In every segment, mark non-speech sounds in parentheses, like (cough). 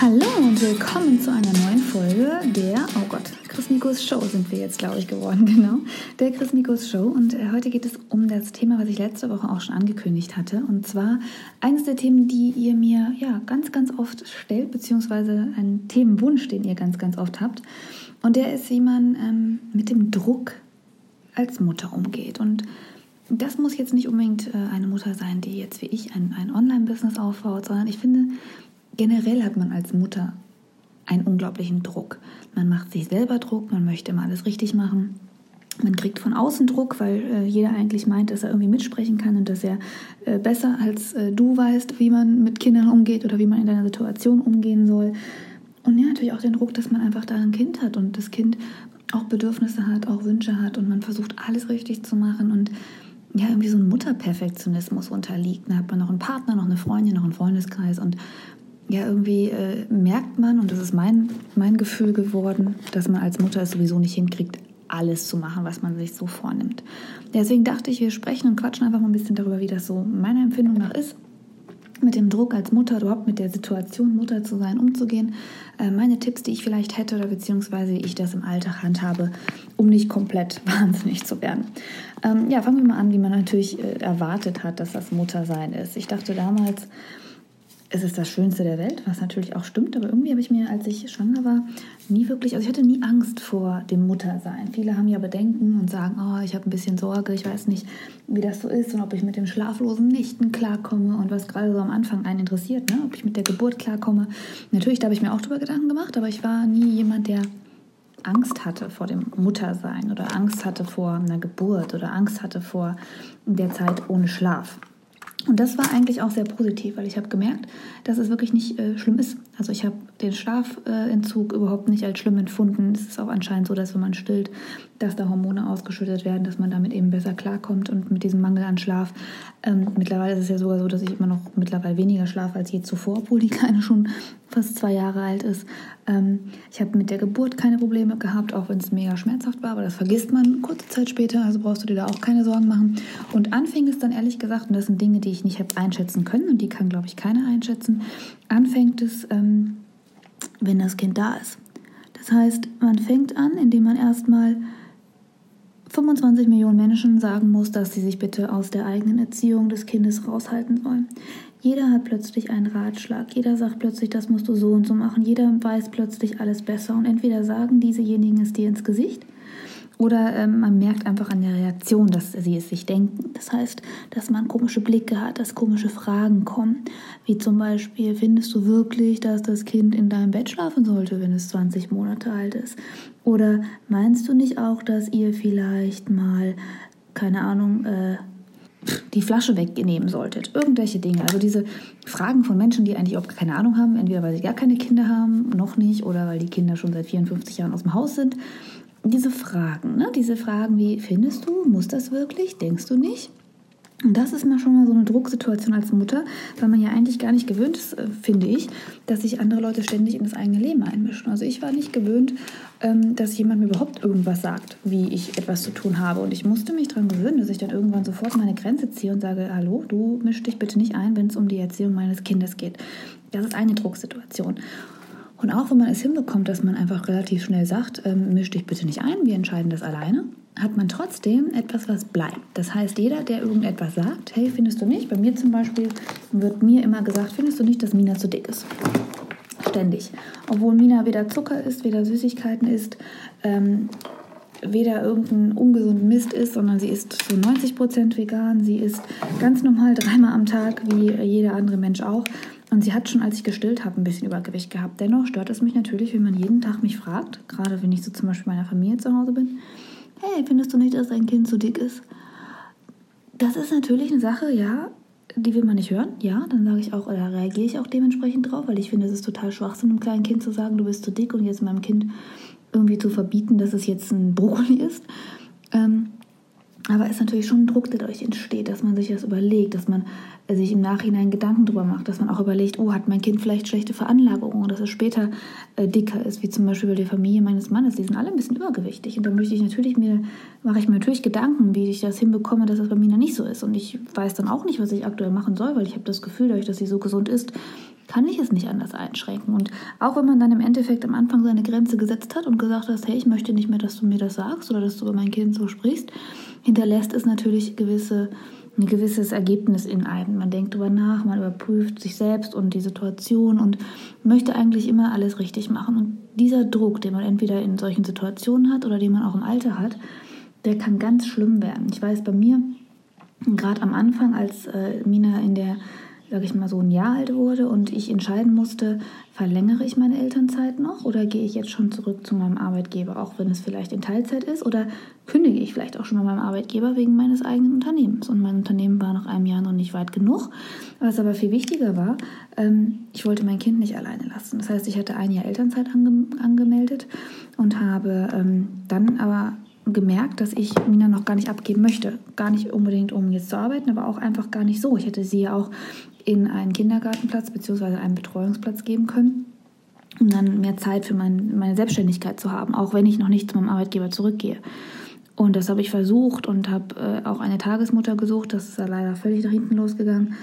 Hallo und willkommen zu einer neuen Folge der, oh Gott, Chris Nikos Show sind wir jetzt, glaube ich, geworden, (laughs) genau. Der Chris Nikos Show. Und äh, heute geht es um das Thema, was ich letzte Woche auch schon angekündigt hatte. Und zwar eines der Themen, die ihr mir ja ganz, ganz oft stellt, beziehungsweise einen Themenwunsch, den ihr ganz, ganz oft habt. Und der ist, wie man ähm, mit dem Druck als Mutter umgeht. Und das muss jetzt nicht unbedingt äh, eine Mutter sein, die jetzt wie ich ein, ein Online-Business aufbaut, sondern ich finde, generell hat man als Mutter einen unglaublichen Druck. Man macht sich selber Druck, man möchte immer alles richtig machen. Man kriegt von außen Druck, weil äh, jeder eigentlich meint, dass er irgendwie mitsprechen kann und dass er äh, besser als äh, du weißt, wie man mit Kindern umgeht oder wie man in deiner Situation umgehen soll. Und ja, natürlich auch den Druck, dass man einfach da ein Kind hat und das Kind auch Bedürfnisse hat, auch Wünsche hat und man versucht alles richtig zu machen und ja, irgendwie so ein Mutterperfektionismus unterliegt. Da hat man noch einen Partner, noch eine Freundin, noch einen Freundeskreis und ja, irgendwie äh, merkt man, und das ist mein, mein Gefühl geworden, dass man als Mutter es sowieso nicht hinkriegt, alles zu machen, was man sich so vornimmt. Deswegen dachte ich, wir sprechen und quatschen einfach mal ein bisschen darüber, wie das so meiner Empfindung nach ist, mit dem Druck als Mutter, überhaupt mit der Situation, Mutter zu sein, umzugehen. Äh, meine Tipps, die ich vielleicht hätte oder beziehungsweise ich das im Alltag handhabe, um nicht komplett (laughs) wahnsinnig zu werden. Ähm, ja, fangen wir mal an, wie man natürlich äh, erwartet hat, dass das Muttersein ist. Ich dachte damals, es ist das Schönste der Welt, was natürlich auch stimmt, aber irgendwie habe ich mir, als ich schwanger war, nie wirklich, also ich hatte nie Angst vor dem Muttersein. Viele haben ja Bedenken und sagen, oh, ich habe ein bisschen Sorge, ich weiß nicht, wie das so ist und ob ich mit dem schlaflosen Nächten klarkomme und was gerade so am Anfang einen interessiert, ne? ob ich mit der Geburt klarkomme. Natürlich, da habe ich mir auch drüber Gedanken gemacht, aber ich war nie jemand, der Angst hatte vor dem Muttersein oder Angst hatte vor einer Geburt oder Angst hatte vor der Zeit ohne Schlaf. Und das war eigentlich auch sehr positiv, weil ich habe gemerkt, dass es wirklich nicht äh, schlimm ist. Also ich habe den Schlafentzug überhaupt nicht als schlimm empfunden. Es ist auch anscheinend so, dass wenn man stillt, dass da Hormone ausgeschüttet werden, dass man damit eben besser klarkommt und mit diesem Mangel an Schlaf. Ähm, mittlerweile ist es ja sogar so, dass ich immer noch mittlerweile weniger schlafe als je zuvor, obwohl die Kleine schon fast zwei Jahre alt ist. Ähm, ich habe mit der Geburt keine Probleme gehabt, auch wenn es mega schmerzhaft war, aber das vergisst man kurze Zeit später, also brauchst du dir da auch keine Sorgen machen. Und anfing es dann ehrlich gesagt, und das sind Dinge, die ich nicht habe einschätzen können und die kann, glaube ich, keiner einschätzen, anfängt es, ähm, wenn das Kind da ist. Das heißt, man fängt an, indem man erstmal 25 Millionen Menschen sagen muss, dass sie sich bitte aus der eigenen Erziehung des Kindes raushalten sollen. Jeder hat plötzlich einen Ratschlag, jeder sagt plötzlich, das musst du so und so machen, jeder weiß plötzlich alles besser und entweder sagen diesejenigen es dir ins Gesicht oder ähm, man merkt einfach an der Reaktion, dass sie es sich denken. Das heißt, dass man komische Blicke hat, dass komische Fragen kommen. Wie zum Beispiel, findest du wirklich, dass das Kind in deinem Bett schlafen sollte, wenn es 20 Monate alt ist? Oder meinst du nicht auch, dass ihr vielleicht mal, keine Ahnung, äh, die Flasche wegnehmen solltet. Irgendwelche Dinge. Also diese Fragen von Menschen, die eigentlich auch keine Ahnung haben, entweder weil sie gar keine Kinder haben, noch nicht, oder weil die Kinder schon seit 54 Jahren aus dem Haus sind diese Fragen, ne? diese Fragen wie, findest du, muss das wirklich, denkst du nicht? Und das ist mal schon mal so eine Drucksituation als Mutter, weil man ja eigentlich gar nicht gewöhnt ist, äh, finde ich, dass sich andere Leute ständig in das eigene Leben einmischen. Also ich war nicht gewöhnt, ähm, dass jemand mir überhaupt irgendwas sagt, wie ich etwas zu tun habe. Und ich musste mich daran gewöhnen, dass ich dann irgendwann sofort meine Grenze ziehe und sage, hallo, du misch dich bitte nicht ein, wenn es um die Erziehung meines Kindes geht. Das ist eine Drucksituation. Und auch wenn man es hinbekommt, dass man einfach relativ schnell sagt, ähm, misch dich bitte nicht ein, wir entscheiden das alleine, hat man trotzdem etwas, was bleibt. Das heißt, jeder, der irgendetwas sagt, hey, findest du nicht? Bei mir zum Beispiel wird mir immer gesagt, findest du nicht, dass Mina zu dick ist? Ständig. Obwohl Mina weder Zucker isst, weder Süßigkeiten isst, ähm, weder irgendein ungesunden Mist ist, sondern sie ist zu 90% vegan. Sie isst ganz normal dreimal am Tag, wie jeder andere Mensch auch. Und sie hat schon, als ich gestillt habe, ein bisschen Übergewicht gehabt. Dennoch stört es mich natürlich, wenn man jeden Tag mich fragt, gerade wenn ich so zum Beispiel meiner Familie zu Hause bin, hey, findest du nicht, dass dein Kind zu dick ist? Das ist natürlich eine Sache, ja, die will man nicht hören. Ja, dann sage ich auch, oder reagiere ich auch dementsprechend drauf, weil ich finde, es ist total Schwachsinn, einem kleinen Kind zu sagen, du bist zu dick und jetzt meinem Kind irgendwie zu verbieten, dass es jetzt ein Brokkoli ist. Ähm, Aber es ist natürlich schon ein Druck, der dadurch entsteht, dass man sich das überlegt, dass man äh, sich im Nachhinein Gedanken darüber macht, dass man auch überlegt, oh, hat mein Kind vielleicht schlechte Veranlagerungen, dass es später äh, dicker ist, wie zum Beispiel bei der Familie meines Mannes. Die sind alle ein bisschen übergewichtig. Und da möchte ich natürlich mir, mache ich mir natürlich Gedanken, wie ich das hinbekomme, dass das bei mir nicht so ist. Und ich weiß dann auch nicht, was ich aktuell machen soll, weil ich habe das Gefühl, dadurch, dass sie so gesund ist, kann ich es nicht anders einschränken. Und auch wenn man dann im Endeffekt am Anfang seine Grenze gesetzt hat und gesagt hat, hey, ich möchte nicht mehr, dass du mir das sagst oder dass du über mein Kind so sprichst, hinterlässt es natürlich gewisse, ein gewisses Ergebnis in einem. Man denkt darüber nach, man überprüft sich selbst und die Situation und möchte eigentlich immer alles richtig machen. Und dieser Druck, den man entweder in solchen Situationen hat oder den man auch im Alter hat, der kann ganz schlimm werden. Ich weiß bei mir, gerade am Anfang, als äh, Mina in der sage ich mal, so ein Jahr alt wurde und ich entscheiden musste, verlängere ich meine Elternzeit noch oder gehe ich jetzt schon zurück zu meinem Arbeitgeber, auch wenn es vielleicht in Teilzeit ist, oder kündige ich vielleicht auch schon bei meinem Arbeitgeber wegen meines eigenen Unternehmens. Und mein Unternehmen war nach einem Jahr noch nicht weit genug. Was aber viel wichtiger war, ähm, ich wollte mein Kind nicht alleine lassen. Das heißt, ich hatte ein Jahr Elternzeit ange angemeldet und habe ähm, dann aber gemerkt, dass ich Mina noch gar nicht abgeben möchte. Gar nicht unbedingt, um jetzt zu arbeiten, aber auch einfach gar nicht so. Ich hätte sie ja auch in einen Kindergartenplatz bzw. einen Betreuungsplatz geben können, um dann mehr Zeit für mein, meine Selbstständigkeit zu haben, auch wenn ich noch nicht zu meinem Arbeitgeber zurückgehe. Und das habe ich versucht und habe äh, auch eine Tagesmutter gesucht. Das ist ja leider völlig nach hinten losgegangen.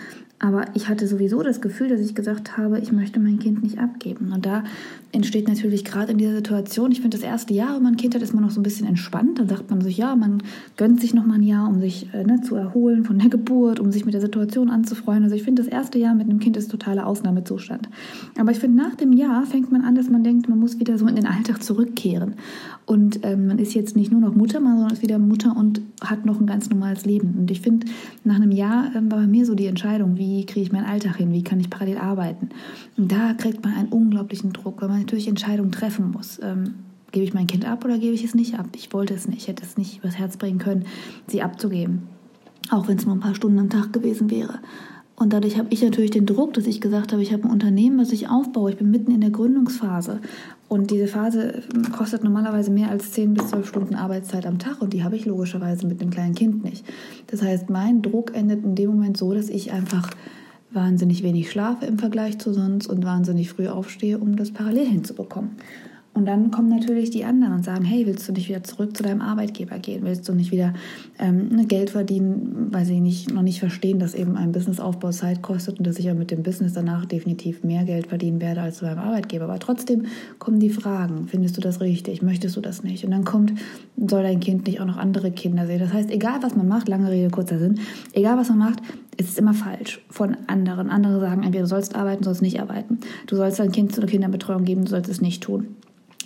Aber ich hatte sowieso das Gefühl, dass ich gesagt habe, ich möchte mein Kind nicht abgeben. Und da entsteht natürlich gerade in dieser Situation, ich finde, das erste Jahr, wenn man ein Kind hat, ist man noch so ein bisschen entspannt. Dann sagt man sich, ja, man gönnt sich noch mal ein Jahr, um sich äh, ne, zu erholen von der Geburt, um sich mit der Situation anzufreuen. Also ich finde, das erste Jahr mit einem Kind ist totaler Ausnahmezustand. Aber ich finde, nach dem Jahr fängt man an, dass man denkt, man muss wieder so in den Alltag zurückkehren. Und ähm, man ist jetzt nicht nur noch Mutter, sondern ist wieder Mutter und hat noch ein ganz normales Leben. Und ich finde, nach einem Jahr ähm, war bei mir so die Entscheidung, wie kriege ich meinen Alltag hin, wie kann ich parallel arbeiten. Und da kriegt man einen unglaublichen Druck, weil man natürlich Entscheidungen treffen muss. Ähm, gebe ich mein Kind ab oder gebe ich es nicht ab? Ich wollte es nicht, ich hätte es nicht übers Herz bringen können, sie abzugeben. Auch wenn es nur ein paar Stunden am Tag gewesen wäre. Und dadurch habe ich natürlich den Druck, dass ich gesagt habe, ich habe ein Unternehmen, was ich aufbaue. Ich bin mitten in der Gründungsphase. Und diese Phase kostet normalerweise mehr als 10 bis 12 Stunden Arbeitszeit am Tag. Und die habe ich logischerweise mit einem kleinen Kind nicht. Das heißt, mein Druck endet in dem Moment so, dass ich einfach wahnsinnig wenig schlafe im Vergleich zu sonst und wahnsinnig früh aufstehe, um das parallel hinzubekommen. Und dann kommen natürlich die anderen und sagen, hey, willst du nicht wieder zurück zu deinem Arbeitgeber gehen? Willst du nicht wieder ähm, Geld verdienen, weil sie nicht, noch nicht verstehen, dass eben ein Businessaufbau Zeit kostet und dass ich ja mit dem Business danach definitiv mehr Geld verdienen werde als zu meinem Arbeitgeber. Aber trotzdem kommen die Fragen, findest du das richtig? Möchtest du das nicht? Und dann kommt, soll dein Kind nicht auch noch andere Kinder sehen? Das heißt, egal was man macht, lange Rede, kurzer Sinn, egal was man macht, ist es immer falsch von anderen. Andere sagen entweder du sollst arbeiten, sollst nicht arbeiten. Du sollst dein Kind zu einer Kinderbetreuung geben, du sollst es nicht tun.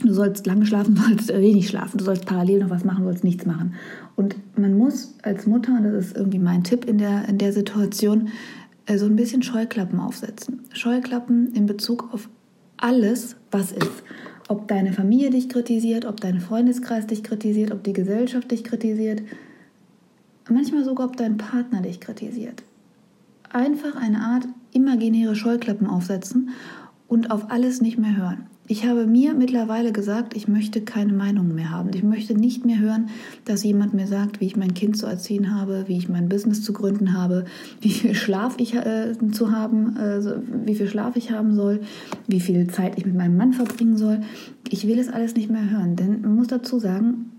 Du sollst lange schlafen, (laughs) du sollst wenig schlafen, du sollst parallel noch was machen, du sollst nichts machen. Und man muss als Mutter, das ist irgendwie mein Tipp in der, in der Situation, äh, so ein bisschen Scheuklappen aufsetzen. Scheuklappen in Bezug auf alles, was ist. Ob deine Familie dich kritisiert, ob dein Freundeskreis dich kritisiert, ob die Gesellschaft dich kritisiert, manchmal sogar, ob dein Partner dich kritisiert. Einfach eine Art imaginäre Scheuklappen aufsetzen und auf alles nicht mehr hören. Ich habe mir mittlerweile gesagt, ich möchte keine Meinung mehr haben. Ich möchte nicht mehr hören, dass jemand mir sagt, wie ich mein Kind zu erziehen habe, wie ich mein Business zu gründen habe, wie viel Schlaf ich äh, zu haben, äh, wie viel Schlaf ich haben soll, wie viel Zeit ich mit meinem Mann verbringen soll. Ich will es alles nicht mehr hören, denn man muss dazu sagen,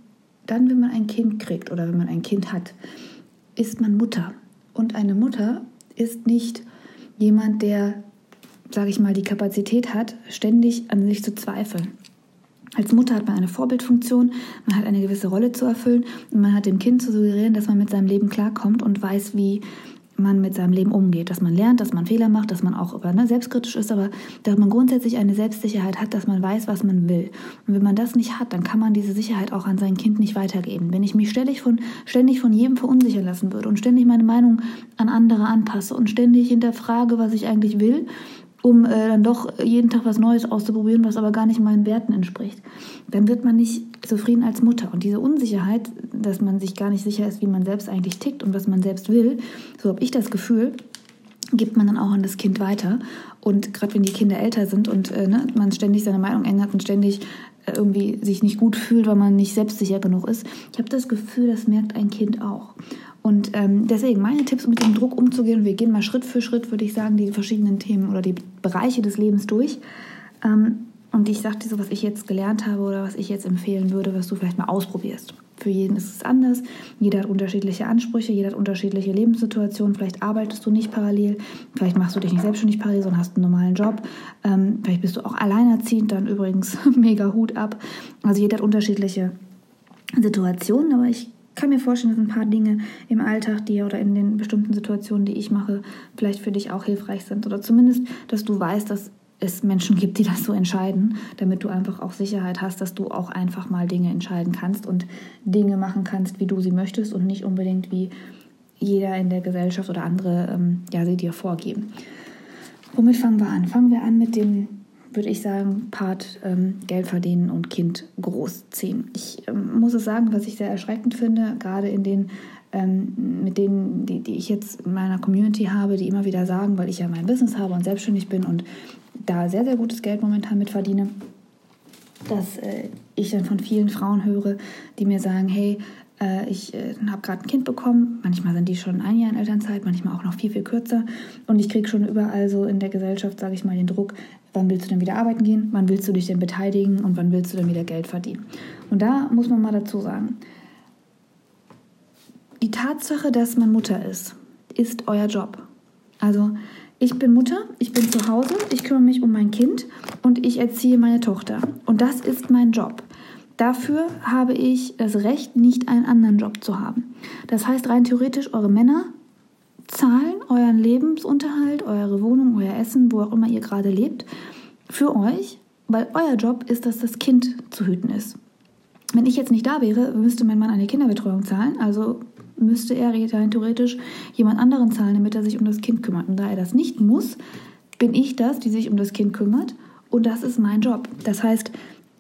dann, wenn man ein Kind kriegt oder wenn man ein Kind hat, ist man Mutter. Und eine Mutter ist nicht jemand, der sage ich mal, die Kapazität hat, ständig an sich zu zweifeln. Als Mutter hat man eine Vorbildfunktion, man hat eine gewisse Rolle zu erfüllen und man hat dem Kind zu suggerieren, dass man mit seinem Leben klarkommt und weiß, wie man mit seinem Leben umgeht, dass man lernt, dass man Fehler macht, dass man auch ne, selbstkritisch ist, aber dass man grundsätzlich eine Selbstsicherheit hat, dass man weiß, was man will. Und wenn man das nicht hat, dann kann man diese Sicherheit auch an sein Kind nicht weitergeben. Wenn ich mich ständig von, ständig von jedem verunsichern lassen würde und ständig meine Meinung an andere anpasse und ständig hinterfrage, was ich eigentlich will, um äh, dann doch jeden Tag was Neues auszuprobieren, was aber gar nicht meinen Werten entspricht. Dann wird man nicht zufrieden als Mutter. Und diese Unsicherheit, dass man sich gar nicht sicher ist, wie man selbst eigentlich tickt und was man selbst will, so habe ich das Gefühl, gibt man dann auch an das Kind weiter. Und gerade wenn die Kinder älter sind und äh, ne, man ständig seine Meinung ändert und ständig irgendwie sich nicht gut fühlt, weil man nicht selbstsicher genug ist. Ich habe das Gefühl, das merkt ein Kind auch. Und ähm, deswegen meine Tipps, mit dem Druck umzugehen. Wir gehen mal Schritt für Schritt, würde ich sagen, die verschiedenen Themen oder die Bereiche des Lebens durch. Ähm, und ich sage dir so, was ich jetzt gelernt habe oder was ich jetzt empfehlen würde, was du vielleicht mal ausprobierst. Für jeden ist es anders. Jeder hat unterschiedliche Ansprüche, jeder hat unterschiedliche Lebenssituationen. Vielleicht arbeitest du nicht parallel, vielleicht machst du dich nicht selbstständig parallel, sondern hast einen normalen Job. Ähm, vielleicht bist du auch alleinerziehend, dann übrigens (laughs) mega Hut ab. Also jeder hat unterschiedliche Situationen, aber ich kann mir vorstellen, dass ein paar Dinge im Alltag, die oder in den bestimmten Situationen, die ich mache, vielleicht für dich auch hilfreich sind. Oder zumindest, dass du weißt, dass es Menschen gibt, die das so entscheiden, damit du einfach auch Sicherheit hast, dass du auch einfach mal Dinge entscheiden kannst und Dinge machen kannst, wie du sie möchtest und nicht unbedingt wie jeder in der Gesellschaft oder andere ähm, ja, sie dir vorgeben. Womit fangen wir an? Fangen wir an mit dem, würde ich sagen, Part ähm, Geld verdienen und Kind großziehen. Ich ähm, muss es sagen, was ich sehr erschreckend finde, gerade in den ähm, mit denen, die, die ich jetzt in meiner Community habe, die immer wieder sagen, weil ich ja mein Business habe und selbstständig bin und da sehr, sehr gutes Geld momentan mit verdiene, dass äh, ich dann von vielen Frauen höre, die mir sagen, hey, äh, ich äh, habe gerade ein Kind bekommen, manchmal sind die schon ein Jahr in Elternzeit, manchmal auch noch viel, viel kürzer und ich kriege schon überall so in der Gesellschaft, sage ich mal, den Druck, wann willst du denn wieder arbeiten gehen, wann willst du dich denn beteiligen und wann willst du denn wieder Geld verdienen. Und da muss man mal dazu sagen, die Tatsache, dass man Mutter ist, ist euer Job. Also ich bin Mutter, ich bin zu Hause, ich kümmere mich um mein Kind und ich erziehe meine Tochter. Und das ist mein Job. Dafür habe ich das Recht, nicht einen anderen Job zu haben. Das heißt rein theoretisch, eure Männer zahlen euren Lebensunterhalt, eure Wohnung, euer Essen, wo auch immer ihr gerade lebt, für euch, weil euer Job ist, dass das Kind zu hüten ist. Wenn ich jetzt nicht da wäre, müsste mein Mann eine Kinderbetreuung zahlen, also müsste er rein theoretisch jemand anderen zahlen, damit er sich um das Kind kümmert. Und da er das nicht muss, bin ich das, die sich um das Kind kümmert. Und das ist mein Job. Das heißt,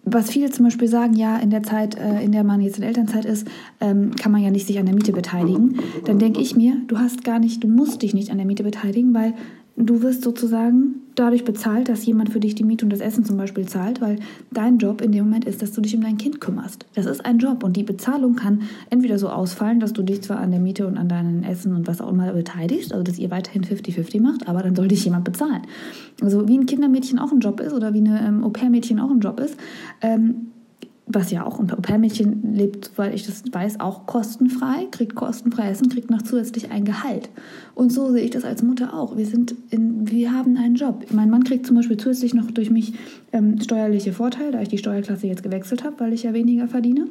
was viele zum Beispiel sagen, ja, in der Zeit, äh, in der man jetzt in Elternzeit ist, ähm, kann man ja nicht sich an der Miete beteiligen. Dann denke ich mir, du hast gar nicht, du musst dich nicht an der Miete beteiligen, weil du wirst sozusagen dadurch bezahlt, dass jemand für dich die Miete und das Essen zum Beispiel zahlt, weil dein Job in dem Moment ist, dass du dich um dein Kind kümmerst. Das ist ein Job und die Bezahlung kann entweder so ausfallen, dass du dich zwar an der Miete und an deinem Essen und was auch immer beteiligst, also dass ihr weiterhin 50-50 macht, aber dann soll dich jemand bezahlen. Also wie ein Kindermädchen auch ein Job ist oder wie eine ähm, Au-pair-Mädchen auch ein Job ist, ähm, was ja auch ein Au-pair-Mädchen lebt, weil ich das weiß, auch kostenfrei, kriegt kostenfrei Essen, kriegt noch zusätzlich ein Gehalt. Und so sehe ich das als Mutter auch. Wir, sind in, wir haben einen Job. Mein Mann kriegt zum Beispiel zusätzlich noch durch mich ähm, steuerliche Vorteile, da ich die Steuerklasse jetzt gewechselt habe, weil ich ja weniger verdiene.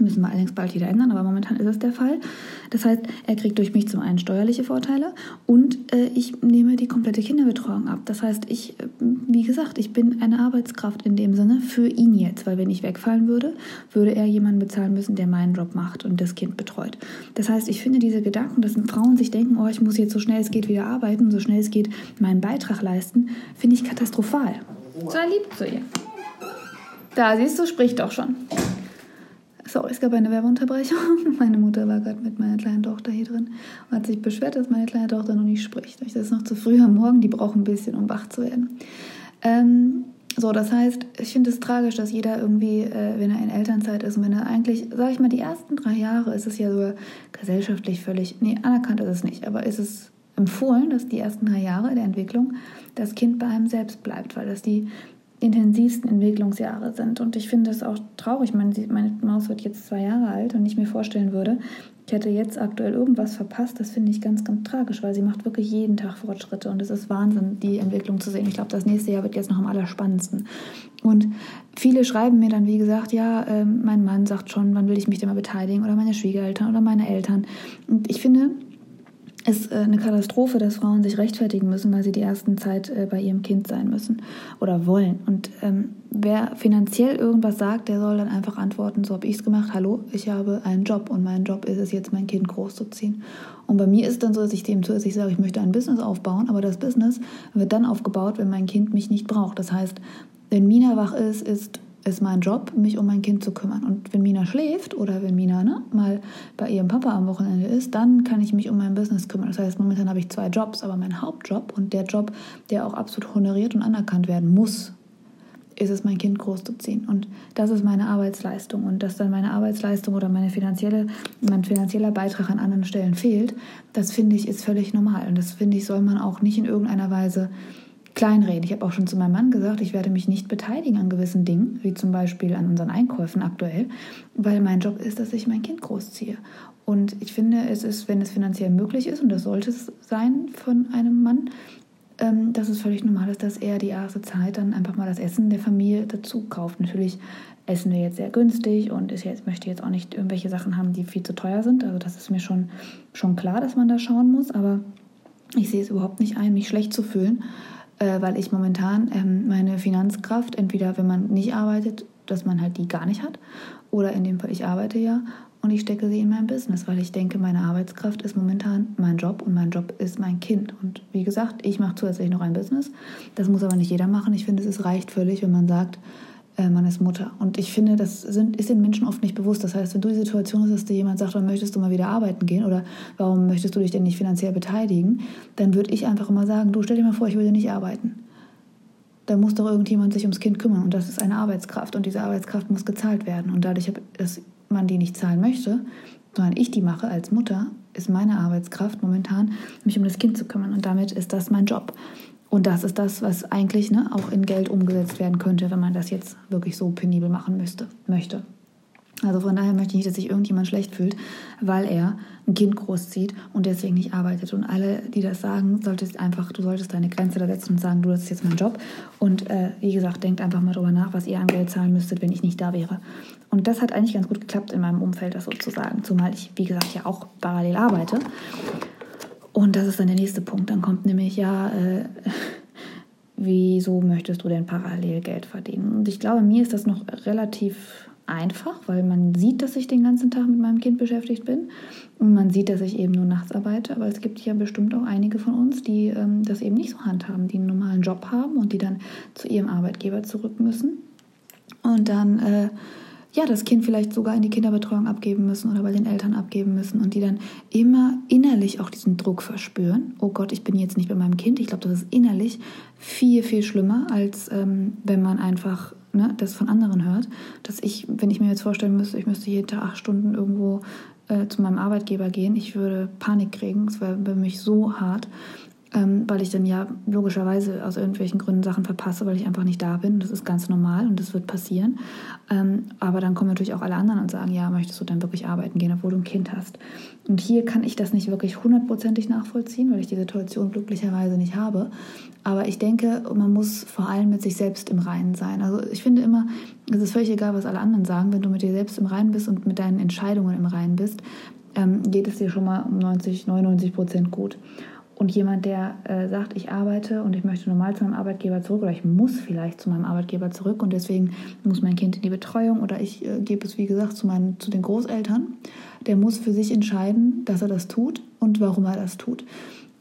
Müssen wir allerdings bald wieder ändern, aber momentan ist es der Fall. Das heißt, er kriegt durch mich zum einen steuerliche Vorteile und äh, ich nehme die komplette Kinderbetreuung ab. Das heißt, ich, äh, wie gesagt, ich bin eine Arbeitskraft in dem Sinne für ihn jetzt, weil wenn ich wegfallen würde, würde er jemanden bezahlen müssen, der meinen Job macht und das Kind betreut. Das heißt, ich finde diese Gedanken, dass Frauen sich denken, oh, ich muss jetzt so schnell es geht wieder arbeiten, so schnell es geht meinen Beitrag leisten, finde ich katastrophal. Sei lieb zu ihr. Da siehst du, spricht doch schon. Sorry, es gab eine Werbeunterbrechung. (laughs) Meine Mutter war gerade mit meiner kleinen Tochter hier drin und hat sich beschwert, dass meine kleine Tochter noch nicht spricht. Ich das ist noch zu früh am Morgen, die braucht ein bisschen, um wach zu werden. Ähm, so, das heißt, ich finde es tragisch, dass jeder irgendwie, äh, wenn er in Elternzeit ist und wenn er eigentlich, sage ich mal, die ersten drei Jahre ist es ja so gesellschaftlich völlig, nee, anerkannt ist es nicht, aber ist es empfohlen, dass die ersten drei Jahre der Entwicklung das Kind bei einem selbst bleibt, weil das die intensivsten Entwicklungsjahre sind. Und ich finde es auch traurig. Meine, meine Maus wird jetzt zwei Jahre alt und ich mir vorstellen würde, ich hätte jetzt aktuell irgendwas verpasst. Das finde ich ganz, ganz tragisch, weil sie macht wirklich jeden Tag Fortschritte und es ist Wahnsinn, die Entwicklung zu sehen. Ich glaube, das nächste Jahr wird jetzt noch am allerspannendsten. Und viele schreiben mir dann, wie gesagt, ja, äh, mein Mann sagt schon, wann will ich mich denn mal beteiligen oder meine Schwiegereltern oder meine Eltern. Und ich finde, ist äh, eine Katastrophe, dass Frauen sich rechtfertigen müssen, weil sie die ersten Zeit äh, bei ihrem Kind sein müssen oder wollen. Und ähm, wer finanziell irgendwas sagt, der soll dann einfach antworten, so habe ich es gemacht, hallo, ich habe einen Job und mein Job ist es jetzt, mein Kind großzuziehen. Und bei mir ist es dann so, dass ich dem zusätzlich sage, ich möchte ein Business aufbauen, aber das Business wird dann aufgebaut, wenn mein Kind mich nicht braucht. Das heißt, wenn Mina wach ist, ist ist mein Job, mich um mein Kind zu kümmern. Und wenn Mina schläft oder wenn Mina ne, mal bei ihrem Papa am Wochenende ist, dann kann ich mich um mein Business kümmern. Das heißt, momentan habe ich zwei Jobs, aber mein Hauptjob und der Job, der auch absolut honoriert und anerkannt werden muss, ist es, mein Kind großzuziehen. Und das ist meine Arbeitsleistung. Und dass dann meine Arbeitsleistung oder meine finanzielle, mein finanzieller Beitrag an anderen Stellen fehlt, das finde ich ist völlig normal. Und das finde ich, soll man auch nicht in irgendeiner Weise kleinreden. Ich habe auch schon zu meinem Mann gesagt, ich werde mich nicht beteiligen an gewissen Dingen, wie zum Beispiel an unseren Einkäufen aktuell, weil mein Job ist, dass ich mein Kind großziehe. Und ich finde, es ist, wenn es finanziell möglich ist, und das sollte es sein von einem Mann, ähm, dass es völlig normal ist, dass er die erste Zeit dann einfach mal das Essen der Familie dazu kauft. Natürlich essen wir jetzt sehr günstig und ich jetzt, möchte jetzt auch nicht irgendwelche Sachen haben, die viel zu teuer sind. Also das ist mir schon, schon klar, dass man da schauen muss, aber ich sehe es überhaupt nicht ein, mich schlecht zu fühlen, äh, weil ich momentan ähm, meine Finanzkraft, entweder wenn man nicht arbeitet, dass man halt die gar nicht hat, oder in dem Fall, ich arbeite ja und ich stecke sie in mein Business, weil ich denke, meine Arbeitskraft ist momentan mein Job und mein Job ist mein Kind. Und wie gesagt, ich mache zusätzlich noch ein Business. Das muss aber nicht jeder machen. Ich finde, es reicht völlig, wenn man sagt, äh, man ist Mutter. Und ich finde, das sind, ist den Menschen oft nicht bewusst. Das heißt, wenn du die Situation hast, dass dir jemand sagt, wann möchtest du mal wieder arbeiten gehen oder warum möchtest du dich denn nicht finanziell beteiligen, dann würde ich einfach immer sagen, du stell dir mal vor, ich würde nicht arbeiten. Da muss doch irgendjemand sich ums Kind kümmern und das ist eine Arbeitskraft und diese Arbeitskraft muss gezahlt werden. Und dadurch, dass man die nicht zahlen möchte, sondern ich die mache als Mutter, ist meine Arbeitskraft momentan, mich um das Kind zu kümmern. Und damit ist das mein Job. Und das ist das, was eigentlich ne, auch in Geld umgesetzt werden könnte, wenn man das jetzt wirklich so penibel machen müsste, möchte. Also von daher möchte ich nicht, dass sich irgendjemand schlecht fühlt, weil er ein Kind großzieht und deswegen nicht arbeitet. Und alle, die das sagen, solltest einfach, du solltest deine Grenze da setzen und sagen, du, das ist jetzt mein Job. Und äh, wie gesagt, denkt einfach mal drüber nach, was ihr an Geld zahlen müsstet, wenn ich nicht da wäre. Und das hat eigentlich ganz gut geklappt in meinem Umfeld, das sozusagen. Zumal ich, wie gesagt, ja auch parallel arbeite. Und das ist dann der nächste Punkt. Dann kommt nämlich, ja, äh, (laughs) wieso möchtest du denn parallel Geld verdienen? Und ich glaube, mir ist das noch relativ einfach, weil man sieht, dass ich den ganzen Tag mit meinem Kind beschäftigt bin und man sieht, dass ich eben nur nachts arbeite. Aber es gibt ja bestimmt auch einige von uns, die ähm, das eben nicht so handhaben, die einen normalen Job haben und die dann zu ihrem Arbeitgeber zurück müssen und dann äh, ja, das Kind vielleicht sogar in die Kinderbetreuung abgeben müssen oder bei den Eltern abgeben müssen und die dann immer innerlich auch diesen Druck verspüren. Oh Gott, ich bin jetzt nicht bei meinem Kind. Ich glaube, das ist innerlich viel, viel schlimmer, als ähm, wenn man einfach ne, das von anderen hört. Dass ich, wenn ich mir jetzt vorstellen müsste, ich müsste jeden Tag acht Stunden irgendwo äh, zu meinem Arbeitgeber gehen, ich würde Panik kriegen. Es wäre für mich so hart ähm, weil ich dann ja logischerweise aus irgendwelchen Gründen Sachen verpasse, weil ich einfach nicht da bin. Das ist ganz normal und das wird passieren. Ähm, aber dann kommen natürlich auch alle anderen und sagen, ja, möchtest du dann wirklich arbeiten gehen, obwohl du ein Kind hast. Und hier kann ich das nicht wirklich hundertprozentig nachvollziehen, weil ich die Situation glücklicherweise nicht habe. Aber ich denke, man muss vor allem mit sich selbst im Reinen sein. Also ich finde immer, es ist völlig egal, was alle anderen sagen. Wenn du mit dir selbst im Reinen bist und mit deinen Entscheidungen im Reinen bist, ähm, geht es dir schon mal um 90, 99 Prozent gut. Und jemand, der äh, sagt, ich arbeite und ich möchte normal zu meinem Arbeitgeber zurück oder ich muss vielleicht zu meinem Arbeitgeber zurück und deswegen muss mein Kind in die Betreuung oder ich äh, gebe es, wie gesagt, zu, meinen, zu den Großeltern, der muss für sich entscheiden, dass er das tut und warum er das tut.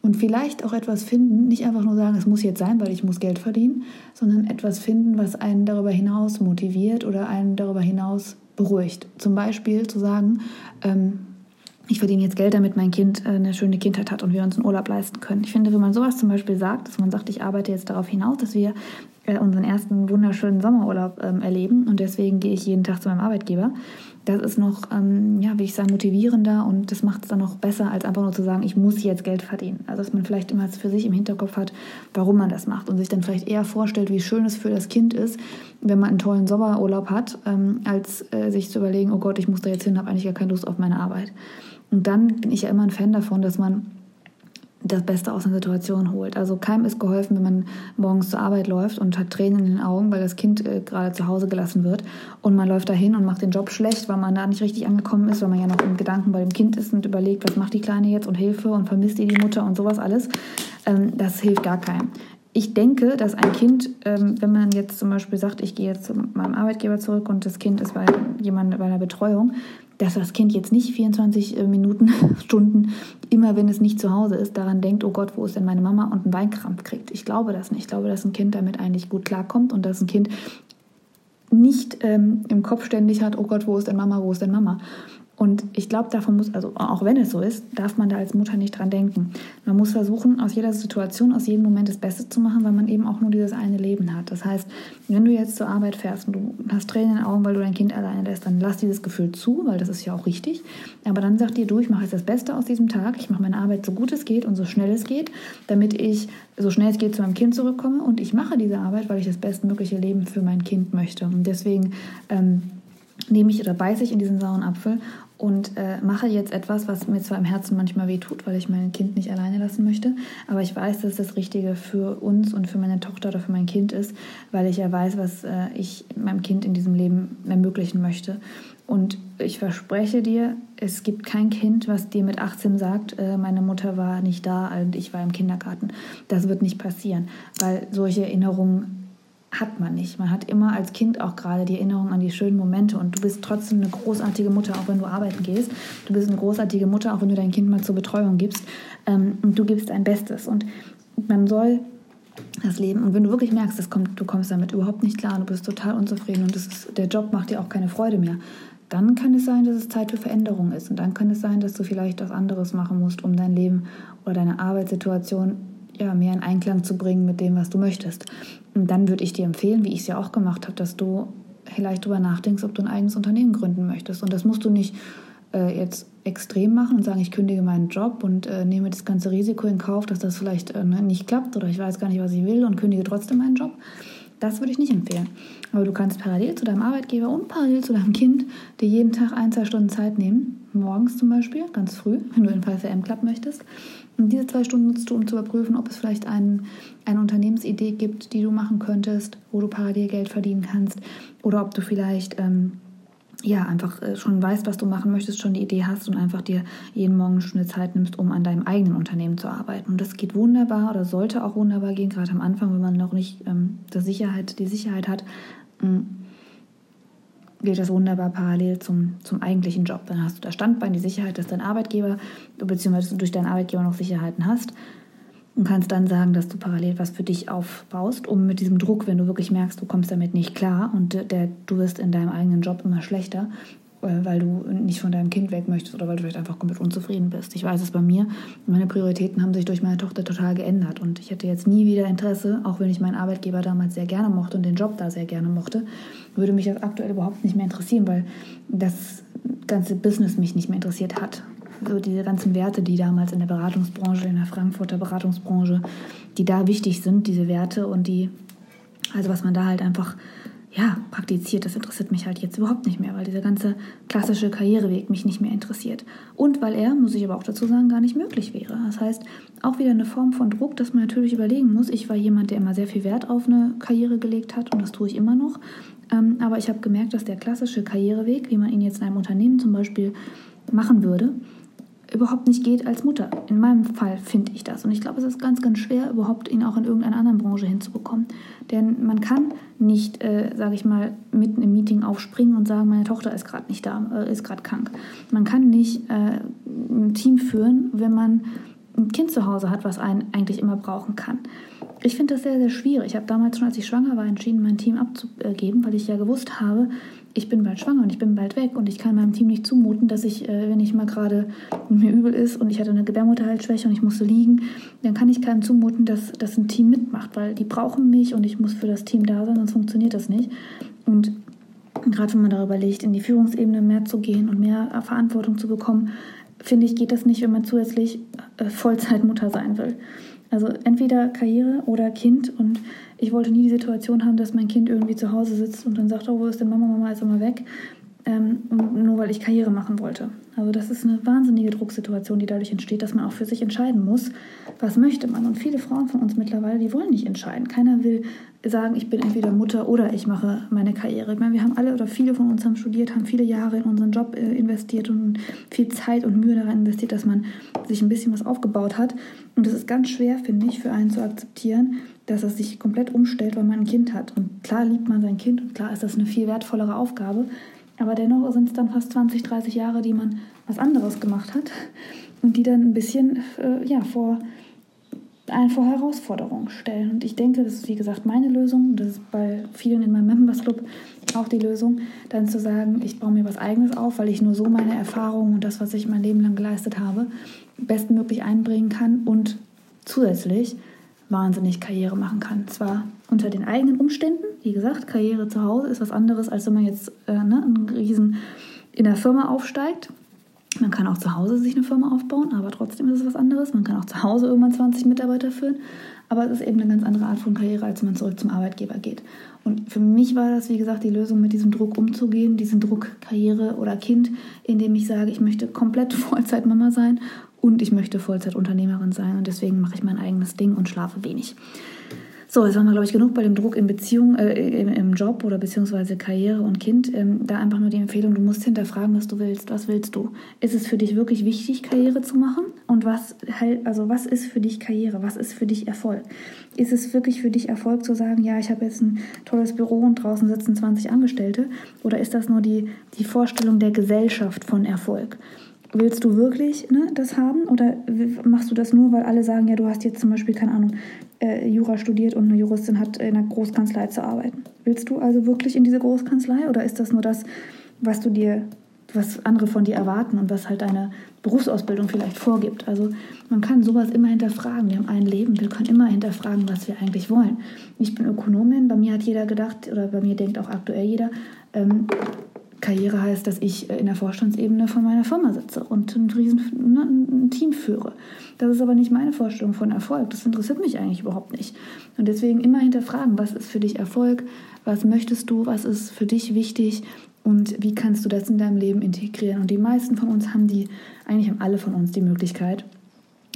Und vielleicht auch etwas finden, nicht einfach nur sagen, es muss jetzt sein, weil ich muss Geld verdienen, sondern etwas finden, was einen darüber hinaus motiviert oder einen darüber hinaus beruhigt. Zum Beispiel zu sagen, ähm, ich verdiene jetzt Geld, damit mein Kind äh, eine schöne Kindheit hat und wir uns einen Urlaub leisten können. Ich finde, wenn man sowas zum Beispiel sagt, dass man sagt, ich arbeite jetzt darauf hinaus, dass wir äh, unseren ersten wunderschönen Sommerurlaub ähm, erleben und deswegen gehe ich jeden Tag zu meinem Arbeitgeber, das ist noch, ähm, ja, wie ich sage, motivierender und das macht es dann noch besser, als einfach nur zu sagen, ich muss jetzt Geld verdienen. Also dass man vielleicht immer für sich im Hinterkopf hat, warum man das macht und sich dann vielleicht eher vorstellt, wie schön es für das Kind ist, wenn man einen tollen Sommerurlaub hat, ähm, als äh, sich zu überlegen, oh Gott, ich muss da jetzt hin, habe eigentlich gar keine Lust auf meine Arbeit. Und dann bin ich ja immer ein Fan davon, dass man das Beste aus einer Situation holt. Also keinem ist geholfen, wenn man morgens zur Arbeit läuft und hat Tränen in den Augen, weil das Kind äh, gerade zu Hause gelassen wird und man läuft dahin und macht den Job schlecht, weil man da nicht richtig angekommen ist, weil man ja noch im Gedanken bei dem Kind ist und überlegt, was macht die Kleine jetzt und Hilfe und vermisst ihr die Mutter und sowas alles. Ähm, das hilft gar keinem. Ich denke, dass ein Kind, ähm, wenn man jetzt zum Beispiel sagt, ich gehe jetzt zu meinem Arbeitgeber zurück und das Kind ist bei jemandem bei einer Betreuung, dass das Kind jetzt nicht 24 äh, Minuten, (laughs) Stunden, immer wenn es nicht zu Hause ist, daran denkt, oh Gott, wo ist denn meine Mama und einen Weinkrampf kriegt. Ich glaube das nicht. Ich glaube, dass ein Kind damit eigentlich gut klarkommt und dass ein Kind nicht ähm, im Kopf ständig hat, oh Gott, wo ist denn Mama, wo ist denn Mama? Und ich glaube, davon muss, also auch wenn es so ist, darf man da als Mutter nicht dran denken. Man muss versuchen, aus jeder Situation, aus jedem Moment das Beste zu machen, weil man eben auch nur dieses eine Leben hat. Das heißt, wenn du jetzt zur Arbeit fährst und du hast Tränen in den Augen, weil du dein Kind alleine lässt, dann lass dieses Gefühl zu, weil das ist ja auch richtig. Aber dann sag dir, du, ich mache jetzt das Beste aus diesem Tag, ich mache meine Arbeit so gut es geht und so schnell es geht, damit ich so schnell es geht zu meinem Kind zurückkomme und ich mache diese Arbeit, weil ich das bestmögliche Leben für mein Kind möchte. Und deswegen ähm, nehme ich oder beiße ich in diesen sauren Apfel und äh, mache jetzt etwas, was mir zwar im Herzen manchmal weh tut, weil ich mein Kind nicht alleine lassen möchte, aber ich weiß, dass das Richtige für uns und für meine Tochter oder für mein Kind ist, weil ich ja weiß, was äh, ich meinem Kind in diesem Leben ermöglichen möchte. Und ich verspreche dir, es gibt kein Kind, was dir mit 18 sagt, äh, meine Mutter war nicht da und ich war im Kindergarten. Das wird nicht passieren, weil solche Erinnerungen hat man nicht. Man hat immer als Kind auch gerade die Erinnerung an die schönen Momente und du bist trotzdem eine großartige Mutter, auch wenn du arbeiten gehst. Du bist eine großartige Mutter, auch wenn du dein Kind mal zur Betreuung gibst. Ähm, und du gibst dein Bestes. Und man soll das Leben, und wenn du wirklich merkst, das kommt, du kommst damit überhaupt nicht klar, du bist total unzufrieden und ist, der Job macht dir auch keine Freude mehr, dann kann es sein, dass es Zeit für Veränderung ist. Und dann kann es sein, dass du vielleicht was anderes machen musst, um dein Leben oder deine Arbeitssituation ja, mehr in Einklang zu bringen mit dem, was du möchtest. Und dann würde ich dir empfehlen, wie ich es ja auch gemacht habe, dass du vielleicht darüber nachdenkst, ob du ein eigenes Unternehmen gründen möchtest. Und das musst du nicht äh, jetzt extrem machen und sagen, ich kündige meinen Job und äh, nehme das ganze Risiko in Kauf, dass das vielleicht äh, ne, nicht klappt oder ich weiß gar nicht, was ich will und kündige trotzdem meinen Job. Das würde ich nicht empfehlen. Aber du kannst parallel zu deinem Arbeitgeber und parallel zu deinem Kind dir jeden Tag ein, zwei Stunden Zeit nehmen, morgens zum Beispiel, ganz früh, wenn du in VFM Club möchtest, und diese zwei Stunden nutzt du, um zu überprüfen, ob es vielleicht ein, eine Unternehmensidee gibt, die du machen könntest, wo du parallel Geld verdienen kannst. Oder ob du vielleicht ähm, ja, einfach äh, schon weißt, was du machen möchtest, schon die Idee hast und einfach dir jeden Morgen eine Stunde Zeit nimmst, um an deinem eigenen Unternehmen zu arbeiten. Und das geht wunderbar oder sollte auch wunderbar gehen, gerade am Anfang, wenn man noch nicht ähm, Sicherheit, die Sicherheit hat. Geht das wunderbar parallel zum, zum eigentlichen Job. Dann hast du das Standbein, die Sicherheit, dass dein Arbeitgeber, beziehungsweise durch deinen Arbeitgeber noch Sicherheiten hast und kannst dann sagen, dass du parallel was für dich aufbaust, um mit diesem Druck, wenn du wirklich merkst, du kommst damit nicht klar und der, du wirst in deinem eigenen Job immer schlechter, äh, weil du nicht von deinem Kind weg möchtest oder weil du vielleicht einfach komplett unzufrieden bist. Ich weiß es bei mir. Meine Prioritäten haben sich durch meine Tochter total geändert und ich hätte jetzt nie wieder Interesse, auch wenn ich meinen Arbeitgeber damals sehr gerne mochte und den Job da sehr gerne mochte, würde mich das aktuell überhaupt nicht mehr interessieren, weil das ganze Business mich nicht mehr interessiert hat. So diese ganzen Werte, die damals in der Beratungsbranche, in der Frankfurter Beratungsbranche, die da wichtig sind, diese Werte und die, also was man da halt einfach ja, praktiziert, das interessiert mich halt jetzt überhaupt nicht mehr, weil dieser ganze klassische Karriereweg mich nicht mehr interessiert. Und weil er, muss ich aber auch dazu sagen, gar nicht möglich wäre. Das heißt, auch wieder eine Form von Druck, dass man natürlich überlegen muss. Ich war jemand, der immer sehr viel Wert auf eine Karriere gelegt hat und das tue ich immer noch. Ähm, aber ich habe gemerkt, dass der klassische Karriereweg, wie man ihn jetzt in einem Unternehmen zum Beispiel machen würde, überhaupt nicht geht als Mutter. In meinem Fall finde ich das. Und ich glaube, es ist ganz, ganz schwer, überhaupt ihn auch in irgendeiner anderen Branche hinzubekommen. Denn man kann nicht, äh, sage ich mal, mitten im Meeting aufspringen und sagen, meine Tochter ist gerade nicht da, äh, ist gerade krank. Man kann nicht äh, ein Team führen, wenn man ein Kind zu Hause hat, was einen eigentlich immer brauchen kann. Ich finde das sehr, sehr schwierig. Ich habe damals schon, als ich schwanger war, entschieden, mein Team abzugeben, weil ich ja gewusst habe, ich bin bald schwanger und ich bin bald weg und ich kann meinem Team nicht zumuten, dass ich, äh, wenn ich mal gerade mir übel ist und ich hatte eine Gebärmutterhalsschwäche und ich musste liegen, dann kann ich keinem zumuten, dass das ein Team mitmacht, weil die brauchen mich und ich muss für das Team da sein, sonst funktioniert das nicht. Und gerade wenn man darüber legt, in die Führungsebene mehr zu gehen und mehr Verantwortung zu bekommen, finde ich, geht das nicht, wenn man zusätzlich äh, Vollzeitmutter sein will. Also entweder Karriere oder Kind und ich wollte nie die Situation haben, dass mein Kind irgendwie zu Hause sitzt und dann sagt, oh, wo ist denn Mama, Mama ist immer weg, ähm, nur weil ich Karriere machen wollte. Also das ist eine wahnsinnige Drucksituation, die dadurch entsteht, dass man auch für sich entscheiden muss, was möchte man. Und viele Frauen von uns mittlerweile, die wollen nicht entscheiden. Keiner will sagen, ich bin entweder Mutter oder ich mache meine Karriere. Ich meine, wir haben alle oder viele von uns haben studiert, haben viele Jahre in unseren Job äh, investiert und viel Zeit und Mühe daran investiert, dass man sich ein bisschen was aufgebaut hat. Und es ist ganz schwer, finde ich, für einen zu akzeptieren, dass er sich komplett umstellt, weil man ein Kind hat. Und klar liebt man sein Kind und klar ist das eine viel wertvollere Aufgabe. Aber dennoch sind es dann fast 20, 30 Jahre, die man was anderes gemacht hat und die dann ein bisschen äh, ja, vor, einen vor Herausforderungen stellen. Und ich denke, das ist wie gesagt meine Lösung. Das ist bei vielen in meinem Members Club auch die Lösung, dann zu sagen, ich baue mir was Eigenes auf, weil ich nur so meine Erfahrungen und das, was ich mein Leben lang geleistet habe, bestmöglich einbringen kann und zusätzlich wahnsinnig Karriere machen kann. Zwar unter den eigenen Umständen, wie gesagt, Karriere zu Hause ist was anderes, als wenn man jetzt äh, ne, einen riesen in der Firma aufsteigt. Man kann auch zu Hause sich eine Firma aufbauen, aber trotzdem ist es was anderes. Man kann auch zu Hause irgendwann 20 Mitarbeiter führen, aber es ist eben eine ganz andere Art von Karriere, als wenn man zurück zum Arbeitgeber geht. Und für mich war das, wie gesagt, die Lösung, mit diesem Druck umzugehen, diesen Druck Karriere oder Kind, indem ich sage, ich möchte komplett (laughs) Vollzeitmama sein und ich möchte Vollzeitunternehmerin sein und deswegen mache ich mein eigenes Ding und schlafe wenig. So, jetzt haben wir, glaube ich, genug bei dem Druck in Beziehung, äh, im, im, Job oder beziehungsweise Karriere und Kind. Ähm, da einfach nur die Empfehlung, du musst hinterfragen, was du willst. Was willst du? Ist es für dich wirklich wichtig, Karriere zu machen? Und was, also was ist für dich Karriere? Was ist für dich Erfolg? Ist es wirklich für dich Erfolg zu sagen, ja, ich habe jetzt ein tolles Büro und draußen sitzen 20 Angestellte? Oder ist das nur die, die Vorstellung der Gesellschaft von Erfolg? Willst du wirklich ne, das haben oder machst du das nur, weil alle sagen, ja, du hast jetzt zum Beispiel, keine Ahnung, äh, Jura studiert und eine Juristin hat in einer Großkanzlei zu arbeiten? Willst du also wirklich in diese Großkanzlei oder ist das nur das, was du dir, was andere von dir erwarten und was halt deine Berufsausbildung vielleicht vorgibt? Also man kann sowas immer hinterfragen. Wir haben ein Leben, wir können immer hinterfragen, was wir eigentlich wollen. Ich bin Ökonomin, bei mir hat jeder gedacht, oder bei mir denkt auch aktuell jeder, ähm, Karriere heißt, dass ich äh, in der Vorstandsebene von meiner Firma sitze und ein, riesen, ne, ein Team führe. Das ist aber nicht meine Vorstellung von Erfolg. Das interessiert mich eigentlich überhaupt nicht. Und deswegen immer hinterfragen, was ist für dich Erfolg, was möchtest du, was ist für dich wichtig und wie kannst du das in deinem Leben integrieren. Und die meisten von uns haben die, eigentlich haben alle von uns die Möglichkeit,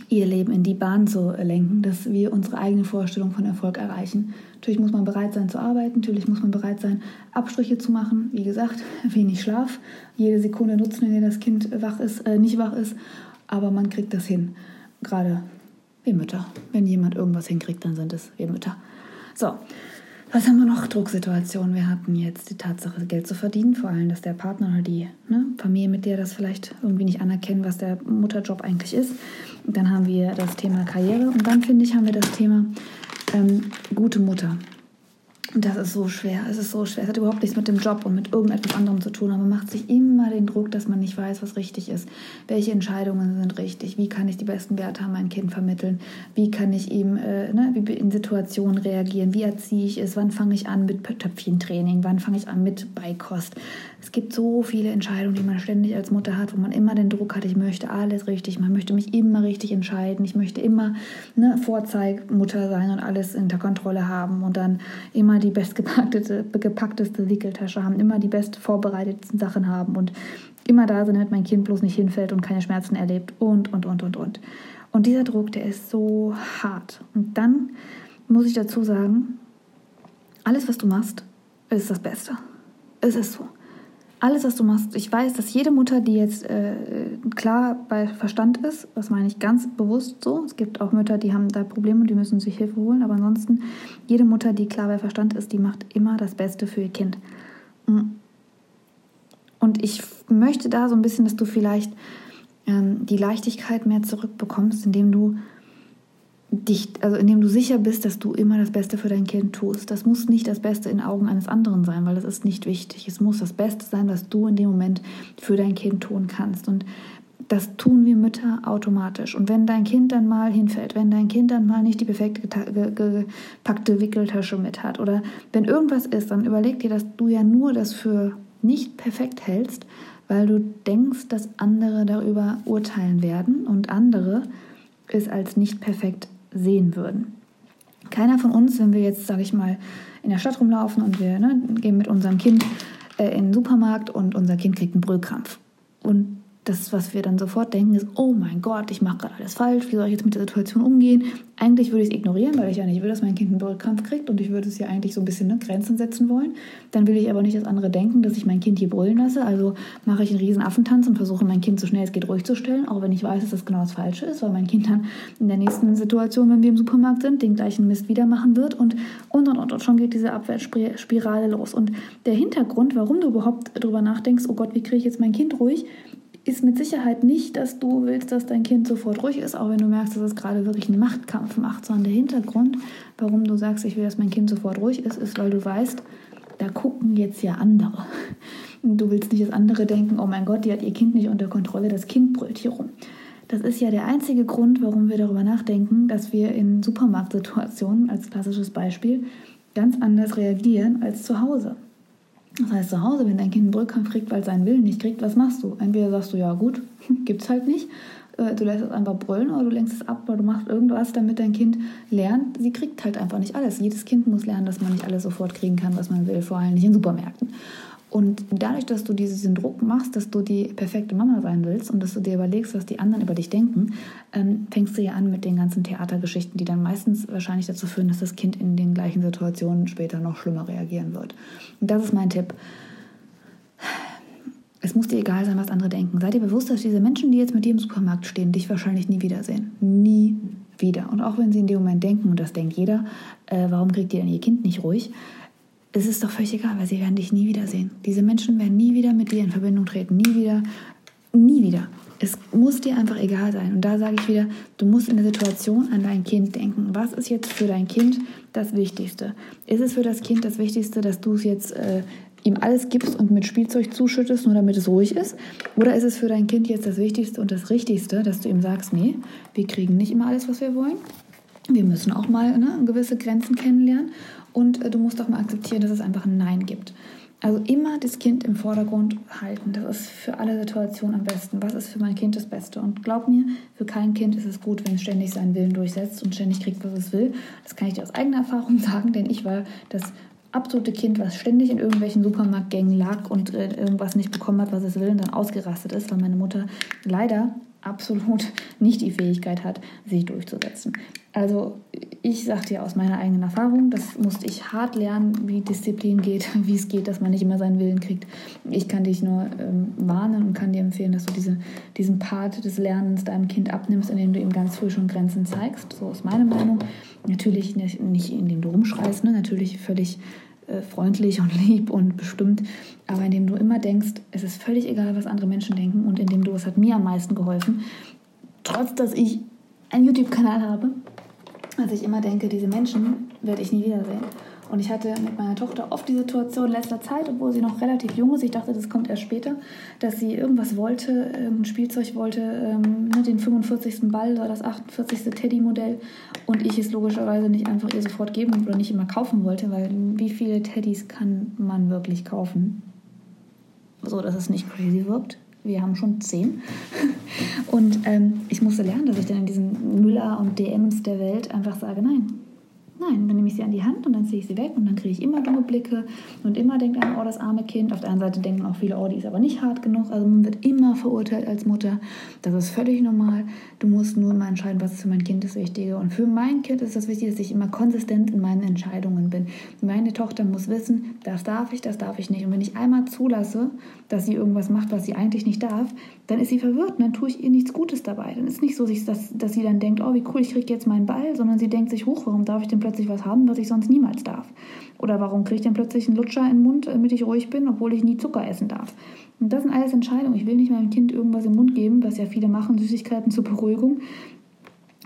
ihr Leben in die Bahn zu lenken, dass wir unsere eigene Vorstellung von Erfolg erreichen. Natürlich muss man bereit sein zu arbeiten, natürlich muss man bereit sein, Abstriche zu machen. Wie gesagt, (laughs) wenig Schlaf, jede Sekunde nutzen, in der das Kind wach ist, äh, nicht wach ist, aber man kriegt das hin. Gerade wir Mütter. Wenn jemand irgendwas hinkriegt, dann sind es wir Mütter. So, was haben wir noch? Drucksituationen. Wir hatten jetzt die Tatsache, Geld zu verdienen, vor allem, dass der Partner oder die ne, Familie mit der das vielleicht irgendwie nicht anerkennen, was der Mutterjob eigentlich ist. Dann haben wir das Thema Karriere und dann, finde ich, haben wir das Thema ähm, gute Mutter. Und das ist so schwer. Es ist so schwer. Es hat überhaupt nichts mit dem Job und mit irgendetwas anderem zu tun. Aber man macht sich immer den Druck, dass man nicht weiß, was richtig ist. Welche Entscheidungen sind richtig? Wie kann ich die besten Werte an mein Kind vermitteln? Wie kann ich ihm äh, ne, wie in Situationen reagieren? Wie erziehe ich es? Wann fange ich an mit Töpfchentraining? Wann fange ich an mit Beikost? Es gibt so viele Entscheidungen, die man ständig als Mutter hat, wo man immer den Druck hat, ich möchte alles richtig. Man möchte mich immer richtig entscheiden. Ich möchte immer ne, Vorzeigmutter sein und alles unter Kontrolle haben und dann immer die bestgepackteste gepackteste Wickeltasche haben, immer die best vorbereitetsten Sachen haben und immer da sind, damit mein Kind bloß nicht hinfällt und keine Schmerzen erlebt und, und, und, und, und. Und dieser Druck, der ist so hart. Und dann muss ich dazu sagen, alles, was du machst, ist das Beste. Es ist so alles, was du machst, ich weiß, dass jede Mutter, die jetzt äh, klar bei Verstand ist, das meine ich ganz bewusst so, es gibt auch Mütter, die haben da Probleme die müssen sich Hilfe holen, aber ansonsten, jede Mutter, die klar bei Verstand ist, die macht immer das Beste für ihr Kind. Mm. Und ich möchte da so ein bisschen, dass du vielleicht ähm, die Leichtigkeit mehr zurückbekommst, indem du dich, also indem du sicher bist, dass du immer das Beste für dein Kind tust. Das muss nicht das Beste in Augen eines anderen sein, weil das ist nicht wichtig. Es muss das Beste sein, was du in dem Moment für dein Kind tun kannst. Und das tun wir Mütter automatisch. Und wenn dein Kind dann mal hinfällt, wenn dein Kind dann mal nicht die perfekt gepackte Wickeltasche mit hat oder wenn irgendwas ist, dann überleg dir, dass du ja nur das für nicht perfekt hältst, weil du denkst, dass andere darüber urteilen werden und andere es als nicht perfekt sehen würden. Keiner von uns, wenn wir jetzt, sage ich mal, in der Stadt rumlaufen und wir ne, gehen mit unserem Kind äh, in den Supermarkt und unser Kind kriegt einen Brüllkrampf. Und das, was wir dann sofort denken, ist, oh mein Gott, ich mache gerade alles falsch, wie soll ich jetzt mit der Situation umgehen? Eigentlich würde ich es ignorieren, weil ich ja nicht will, dass mein Kind einen Brüllkrampf kriegt und ich würde es ja eigentlich so ein bisschen ne, Grenzen setzen wollen. Dann will ich aber nicht, dass andere denken, dass ich mein Kind hier brüllen lasse. Also mache ich einen riesen Affentanz und versuche mein Kind so schnell es geht ruhig zu stellen, auch wenn ich weiß, dass das genau das Falsche ist, weil mein Kind dann in der nächsten Situation, wenn wir im Supermarkt sind, den gleichen Mist wieder machen wird und und und und, und schon geht diese Abwärtsspirale los. Und der Hintergrund, warum du überhaupt darüber nachdenkst, oh Gott, wie kriege ich jetzt mein Kind ruhig, ist mit Sicherheit nicht, dass du willst, dass dein Kind sofort ruhig ist, auch wenn du merkst, dass es gerade wirklich einen Machtkampf macht, sondern der Hintergrund, warum du sagst, ich will, dass mein Kind sofort ruhig ist, ist, weil du weißt, da gucken jetzt ja andere. Und du willst nicht, dass andere denken, oh mein Gott, die hat ihr Kind nicht unter Kontrolle, das Kind brüllt hier rum. Das ist ja der einzige Grund, warum wir darüber nachdenken, dass wir in Supermarktsituationen, als klassisches Beispiel, ganz anders reagieren als zu Hause. Das heißt, zu Hause, wenn dein Kind einen Brüllkampf kriegt, weil es seinen Willen nicht kriegt, was machst du? Entweder sagst du, ja gut, (laughs) gibt's halt nicht, äh, du lässt es einfach brüllen oder du lenkst es ab oder du machst irgendwas, damit dein Kind lernt, sie kriegt halt einfach nicht alles. Jedes Kind muss lernen, dass man nicht alles sofort kriegen kann, was man will, vor allem nicht in Supermärkten. Und dadurch, dass du diesen Druck machst, dass du die perfekte Mama sein willst und dass du dir überlegst, was die anderen über dich denken, ähm, fängst du ja an mit den ganzen Theatergeschichten, die dann meistens wahrscheinlich dazu führen, dass das Kind in den gleichen Situationen später noch schlimmer reagieren wird. Und das ist mein Tipp. Es muss dir egal sein, was andere denken. Sei dir bewusst, dass diese Menschen, die jetzt mit dir im Supermarkt stehen, dich wahrscheinlich nie wiedersehen. Nie wieder. Und auch wenn sie in dem Moment denken, und das denkt jeder, äh, warum kriegt ihr denn ihr Kind nicht ruhig? Es ist doch völlig egal, weil sie werden dich nie wiedersehen. Diese Menschen werden nie wieder mit dir in Verbindung treten, nie wieder, nie wieder. Es muss dir einfach egal sein. Und da sage ich wieder, du musst in der Situation an dein Kind denken. Was ist jetzt für dein Kind das Wichtigste? Ist es für das Kind das Wichtigste, dass du es jetzt äh, ihm alles gibst und mit Spielzeug zuschüttest, nur damit es ruhig ist? Oder ist es für dein Kind jetzt das Wichtigste und das Richtigste, dass du ihm sagst, nee, wir kriegen nicht immer alles, was wir wollen? Wir müssen auch mal ne, gewisse Grenzen kennenlernen und äh, du musst auch mal akzeptieren, dass es einfach ein Nein gibt. Also immer das Kind im Vordergrund halten. Das ist für alle Situationen am besten. Was ist für mein Kind das Beste? Und glaub mir, für kein Kind ist es gut, wenn es ständig seinen Willen durchsetzt und ständig kriegt, was es will. Das kann ich dir aus eigener Erfahrung (laughs) sagen, denn ich war das absolute Kind, was ständig in irgendwelchen Supermarktgängen lag und äh, irgendwas nicht bekommen hat, was es will und dann ausgerastet ist, weil meine Mutter leider absolut nicht die Fähigkeit hat, sich durchzusetzen. Also ich sage dir aus meiner eigenen Erfahrung, das musste ich hart lernen, wie Disziplin geht, (laughs) wie es geht, dass man nicht immer seinen Willen kriegt. Ich kann dich nur ähm, warnen und kann dir empfehlen, dass du diese, diesen Part des Lernens deinem Kind abnimmst, indem du ihm ganz früh schon Grenzen zeigst. So ist meine Meinung. Natürlich nicht, nicht indem du rumschreist, ne? natürlich völlig äh, freundlich und (laughs) lieb und bestimmt, aber indem du immer denkst, es ist völlig egal, was andere Menschen denken und indem du, es hat mir am meisten geholfen, trotz dass ich einen YouTube-Kanal habe, dass ich immer denke, diese Menschen werde ich nie wiedersehen. Und ich hatte mit meiner Tochter oft die Situation in letzter Zeit, obwohl sie noch relativ jung ist, ich dachte, das kommt erst später, dass sie irgendwas wollte, ein Spielzeug wollte, ähm, ne, den 45. Ball oder das 48. Teddy-Modell und ich es logischerweise nicht einfach ihr sofort geben oder nicht immer kaufen wollte, weil wie viele Teddys kann man wirklich kaufen? So, dass es nicht crazy wirkt. Wir haben schon zehn. (laughs) Und ähm, ich musste lernen, dass ich dann in diesen Müller und DMs der Welt einfach sage, nein, Nein, dann nehme ich sie an die Hand und dann ziehe ich sie weg und dann kriege ich immer dumme Blicke und immer denkt einer, oh, das arme Kind. Auf der anderen Seite denken auch viele, oh, die ist aber nicht hart genug. Also man wird immer verurteilt als Mutter. Das ist völlig normal. Du musst nur mal entscheiden, was für mein Kind das Wichtige. Und für mein Kind ist das Wichtige, dass ich immer konsistent in meinen Entscheidungen bin. Meine Tochter muss wissen, das darf ich, das darf ich nicht. Und wenn ich einmal zulasse, dass sie irgendwas macht, was sie eigentlich nicht darf, dann ist sie verwirrt und dann tue ich ihr nichts Gutes dabei. Dann ist nicht so, dass, dass sie dann denkt, oh, wie cool, ich kriege jetzt meinen Ball, sondern sie denkt sich, hoch, warum darf ich denn plötzlich was haben, was ich sonst niemals darf? Oder warum kriege ich denn plötzlich einen Lutscher in den Mund, damit ich ruhig bin, obwohl ich nie Zucker essen darf? Und das sind alles Entscheidungen. Ich will nicht meinem Kind irgendwas im Mund geben, was ja viele machen, Süßigkeiten zur Beruhigung.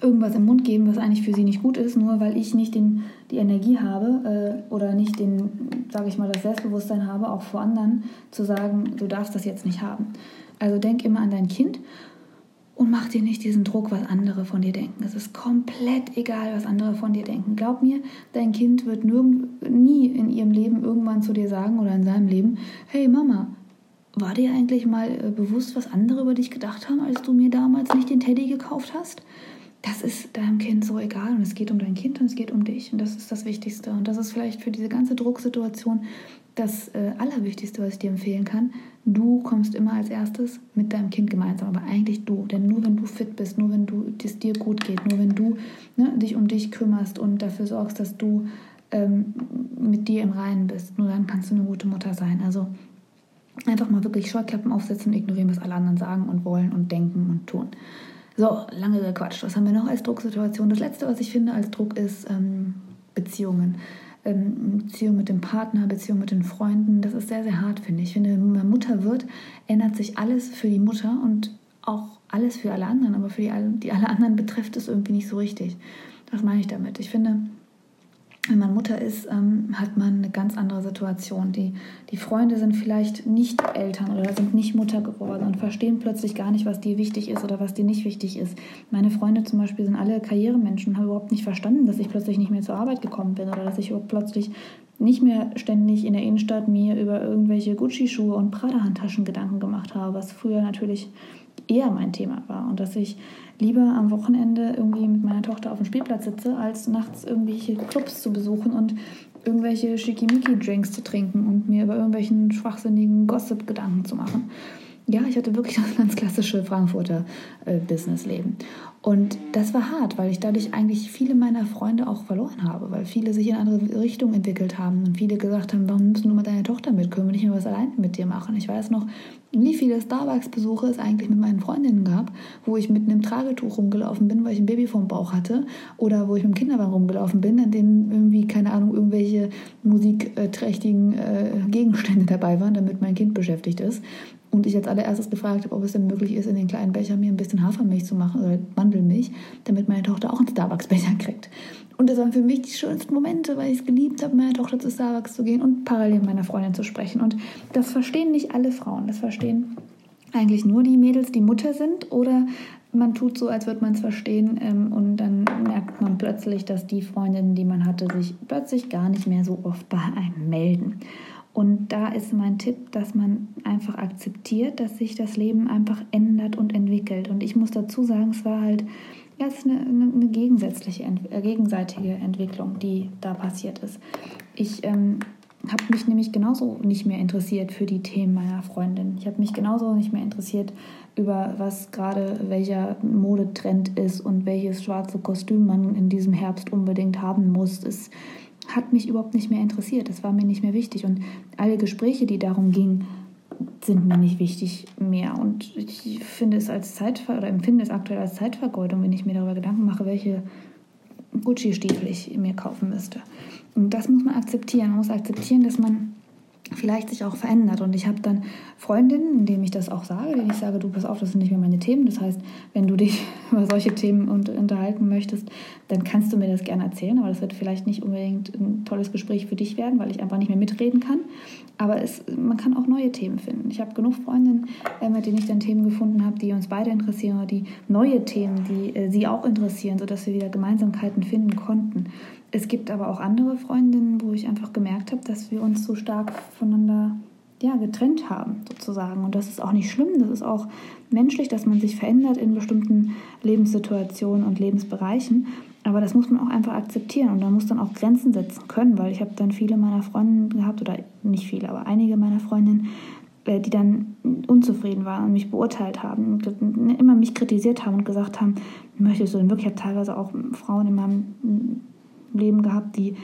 Irgendwas im Mund geben, was eigentlich für sie nicht gut ist, nur weil ich nicht den, die Energie habe äh, oder nicht den, sage ich mal, das Selbstbewusstsein habe, auch vor anderen zu sagen, du darfst das jetzt nicht haben. Also denk immer an dein Kind und mach dir nicht diesen Druck, was andere von dir denken. Es ist komplett egal, was andere von dir denken. Glaub mir, dein Kind wird nirgend, nie in ihrem Leben irgendwann zu dir sagen oder in seinem Leben, hey Mama, war dir eigentlich mal äh, bewusst, was andere über dich gedacht haben, als du mir damals nicht den Teddy gekauft hast? Das ist deinem Kind so egal und es geht um dein Kind und es geht um dich und das ist das Wichtigste. Und das ist vielleicht für diese ganze Drucksituation das äh, Allerwichtigste, was ich dir empfehlen kann. Du kommst immer als erstes mit deinem Kind gemeinsam, aber eigentlich du. Denn nur wenn du fit bist, nur wenn du, es dir gut geht, nur wenn du ne, dich um dich kümmerst und dafür sorgst, dass du ähm, mit dir im Reinen bist, nur dann kannst du eine gute Mutter sein. Also einfach mal wirklich Scheuklappen aufsetzen und ignorieren, was alle anderen sagen und wollen und denken und tun. So, lange gequatscht. Was haben wir noch als Drucksituation? Das letzte, was ich finde als Druck, ist ähm, Beziehungen. Ähm, Beziehung mit dem Partner, Beziehung mit den Freunden. Das ist sehr, sehr hart, finde ich. Ich finde, wenn man Mutter wird, ändert sich alles für die Mutter und auch alles für alle anderen, aber für die, die alle anderen betrifft es irgendwie nicht so richtig. Was meine ich damit? Ich finde, wenn man Mutter ist, ähm, hat man eine ganz andere Situation. Die, die Freunde sind vielleicht nicht Eltern oder sind nicht Mutter geworden und verstehen plötzlich gar nicht, was dir wichtig ist oder was dir nicht wichtig ist. Meine Freunde zum Beispiel sind alle Karrieremenschen und haben überhaupt nicht verstanden, dass ich plötzlich nicht mehr zur Arbeit gekommen bin oder dass ich plötzlich nicht mehr ständig in der Innenstadt mir über irgendwelche Gucci-Schuhe und Prada-Handtaschen Gedanken gemacht habe, was früher natürlich eher mein Thema war und dass ich lieber am Wochenende irgendwie mit meiner Tochter auf dem Spielplatz sitze, als nachts irgendwelche Clubs zu besuchen und irgendwelche Schickimicki-Drinks zu trinken und mir über irgendwelchen schwachsinnigen Gossip Gedanken zu machen. Ja, ich hatte wirklich (laughs) das ganz klassische Frankfurter äh, Businessleben. Und das war hart, weil ich dadurch eigentlich viele meiner Freunde auch verloren habe, weil viele sich in andere Richtung entwickelt haben und viele gesagt haben, warum nimmst du mit deiner Tochter mit? Können wir nicht mehr was alleine mit dir machen? Ich weiß noch, wie viele Starbucks-Besuche es eigentlich mit meinen Freundinnen gab, wo ich mit einem Tragetuch rumgelaufen bin, weil ich ein Baby vom Bauch hatte, oder wo ich mit dem Kinderwagen rumgelaufen bin, in denen irgendwie, keine Ahnung, irgendwelche musikträchtigen äh, Gegenstände dabei waren, damit mein Kind beschäftigt ist. Und ich als allererstes gefragt habe, ob es denn möglich ist, in den kleinen Becher mir ein bisschen Hafermilch zu machen oder Mandelmilch, damit meine Tochter auch einen Starbucks-Becher kriegt. Und das waren für mich die schönsten Momente, weil ich es geliebt habe, meiner Tochter zu Starbucks zu gehen und parallel mit meiner Freundin zu sprechen. Und das verstehen nicht alle Frauen. Das verstehen eigentlich nur die Mädels, die Mutter sind oder man tut so, als würde man es verstehen ähm, und dann merkt man plötzlich, dass die Freundinnen, die man hatte, sich plötzlich gar nicht mehr so oft bei einem melden. Und da ist mein Tipp, dass man einfach akzeptiert, dass sich das Leben einfach ändert und entwickelt. Und ich muss dazu sagen, es war halt ja, es eine, eine gegensätzliche, äh, gegenseitige Entwicklung, die da passiert ist. Ich ähm, habe mich nämlich genauso nicht mehr interessiert für die Themen meiner Freundin. Ich habe mich genauso nicht mehr interessiert über was gerade welcher Modetrend ist und welches schwarze Kostüm man in diesem Herbst unbedingt haben muss. Es hat mich überhaupt nicht mehr interessiert. Das war mir nicht mehr wichtig. Und alle Gespräche, die darum gingen, sind mir nicht wichtig mehr. Und ich finde es als Zeitver oder empfinde es aktuell als Zeitvergeudung, wenn ich mir darüber Gedanken mache, welche Gucci-Stiefel ich mir kaufen müsste. Und das muss man akzeptieren. Man muss akzeptieren, dass man vielleicht sich auch verändert. Und ich habe dann Freundinnen, indem ich das auch sage, denen ich sage, du pass auf, das sind nicht mehr meine Themen. Das heißt, wenn du dich (laughs) über solche Themen unterhalten möchtest, dann kannst du mir das gerne erzählen. Aber das wird vielleicht nicht unbedingt ein tolles Gespräch für dich werden, weil ich einfach nicht mehr mitreden kann. Aber es, man kann auch neue Themen finden. Ich habe genug Freundinnen, äh, mit denen ich dann Themen gefunden habe, die uns beide interessieren oder die neue Themen, die äh, sie auch interessieren, sodass wir wieder Gemeinsamkeiten finden konnten. Es gibt aber auch andere Freundinnen, wo ich einfach gemerkt habe, dass wir uns so stark voneinander ja, getrennt haben, sozusagen. Und das ist auch nicht schlimm, das ist auch menschlich, dass man sich verändert in bestimmten Lebenssituationen und Lebensbereichen. Aber das muss man auch einfach akzeptieren und man muss dann auch Grenzen setzen können, weil ich habe dann viele meiner Freundinnen gehabt, oder nicht viele, aber einige meiner Freundinnen, äh, die dann unzufrieden waren und mich beurteilt haben und immer mich kritisiert haben und gesagt haben, möchtest du denn wirklich, ich habe teilweise auch Frauen in meinem Leben gehabt, die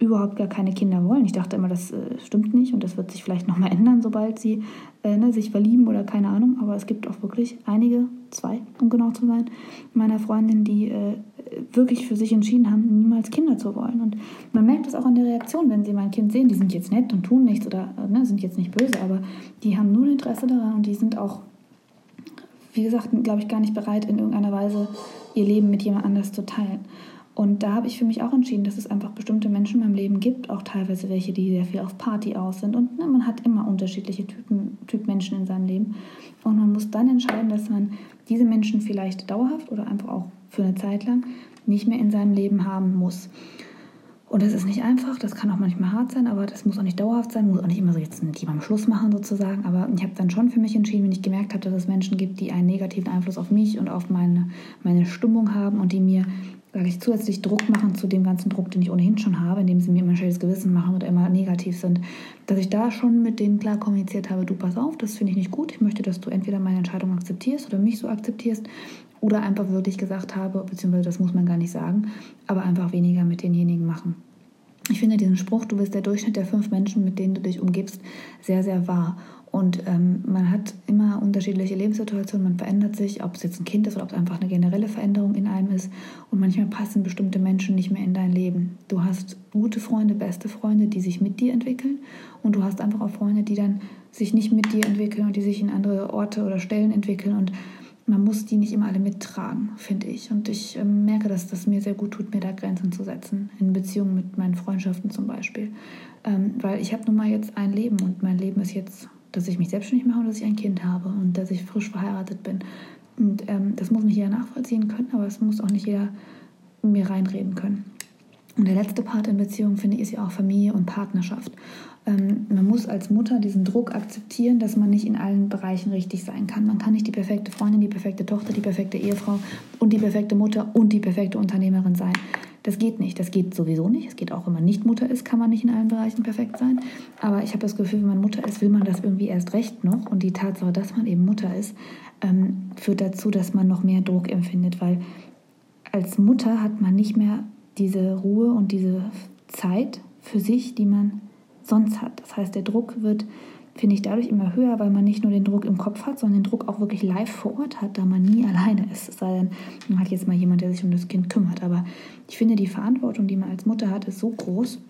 überhaupt gar keine Kinder wollen. Ich dachte immer, das äh, stimmt nicht und das wird sich vielleicht nochmal ändern, sobald sie äh, ne, sich verlieben oder keine Ahnung. Aber es gibt auch wirklich einige, zwei, um genau zu sein, meiner Freundinnen, die äh, wirklich für sich entschieden haben, niemals Kinder zu wollen. Und man merkt das auch an der Reaktion, wenn sie mein Kind sehen. Die sind jetzt nett und tun nichts oder äh, ne, sind jetzt nicht böse, aber die haben nur Interesse daran und die sind auch, wie gesagt, glaube ich, gar nicht bereit, in irgendeiner Weise ihr Leben mit jemand anders zu teilen. Und da habe ich für mich auch entschieden, dass es einfach bestimmte Menschen in meinem Leben gibt, auch teilweise welche, die sehr viel auf Party aus sind. Und ne, man hat immer unterschiedliche Typen, Typ Menschen in seinem Leben. Und man muss dann entscheiden, dass man diese Menschen vielleicht dauerhaft oder einfach auch für eine Zeit lang nicht mehr in seinem Leben haben muss. Und das ist nicht einfach, das kann auch manchmal hart sein, aber das muss auch nicht dauerhaft sein, muss auch nicht immer so jetzt die beim Schluss machen sozusagen. Aber ich habe dann schon für mich entschieden, wenn ich gemerkt habe, dass es Menschen gibt, die einen negativen Einfluss auf mich und auf meine, meine Stimmung haben und die mir sage ich, zusätzlich Druck machen zu dem ganzen Druck, den ich ohnehin schon habe, indem sie mir immer ein schlechtes Gewissen machen oder immer negativ sind, dass ich da schon mit denen klar kommuniziert habe, du pass auf, das finde ich nicht gut, ich möchte, dass du entweder meine Entscheidung akzeptierst oder mich so akzeptierst oder einfach wirklich gesagt habe, beziehungsweise das muss man gar nicht sagen, aber einfach weniger mit denjenigen machen. Ich finde diesen Spruch, du bist der Durchschnitt der fünf Menschen, mit denen du dich umgibst, sehr, sehr wahr. Und ähm, man hat immer unterschiedliche Lebenssituationen, man verändert sich, ob es jetzt ein Kind ist oder ob es einfach eine generelle Veränderung in einem ist. Und manchmal passen bestimmte Menschen nicht mehr in dein Leben. Du hast gute Freunde, beste Freunde, die sich mit dir entwickeln. Und du hast einfach auch Freunde, die dann sich nicht mit dir entwickeln und die sich in andere Orte oder Stellen entwickeln. Und man muss die nicht immer alle mittragen, finde ich. Und ich äh, merke, dass das mir sehr gut tut, mir da Grenzen zu setzen, in Beziehungen mit meinen Freundschaften zum Beispiel. Ähm, weil ich habe nun mal jetzt ein Leben und mein Leben ist jetzt, dass ich mich selbstständig mache und dass ich ein Kind habe und dass ich frisch verheiratet bin. Und ähm, das muss nicht jeder nachvollziehen können, aber es muss auch nicht jeder mir reinreden können. Und der letzte Part in Beziehung, finde ich, ist ja auch Familie und Partnerschaft. Ähm, man muss als Mutter diesen Druck akzeptieren, dass man nicht in allen Bereichen richtig sein kann. Man kann nicht die perfekte Freundin, die perfekte Tochter, die perfekte Ehefrau und die perfekte Mutter und die perfekte Unternehmerin sein. Das geht nicht. Das geht sowieso nicht. Es geht auch, wenn man nicht Mutter ist, kann man nicht in allen Bereichen perfekt sein. Aber ich habe das Gefühl, wenn man Mutter ist, will man das irgendwie erst recht noch. Und die Tatsache, dass man eben Mutter ist, ähm, führt dazu, dass man noch mehr Druck empfindet, weil als Mutter hat man nicht mehr diese Ruhe und diese Zeit für sich, die man sonst hat. Das heißt, der Druck wird, finde ich, dadurch immer höher, weil man nicht nur den Druck im Kopf hat, sondern den Druck auch wirklich live vor Ort hat, da man nie (laughs) alleine ist. Es sei denn, man hat jetzt mal jemand, der sich um das Kind kümmert. Aber ich finde, die Verantwortung, die man als Mutter hat, ist so groß,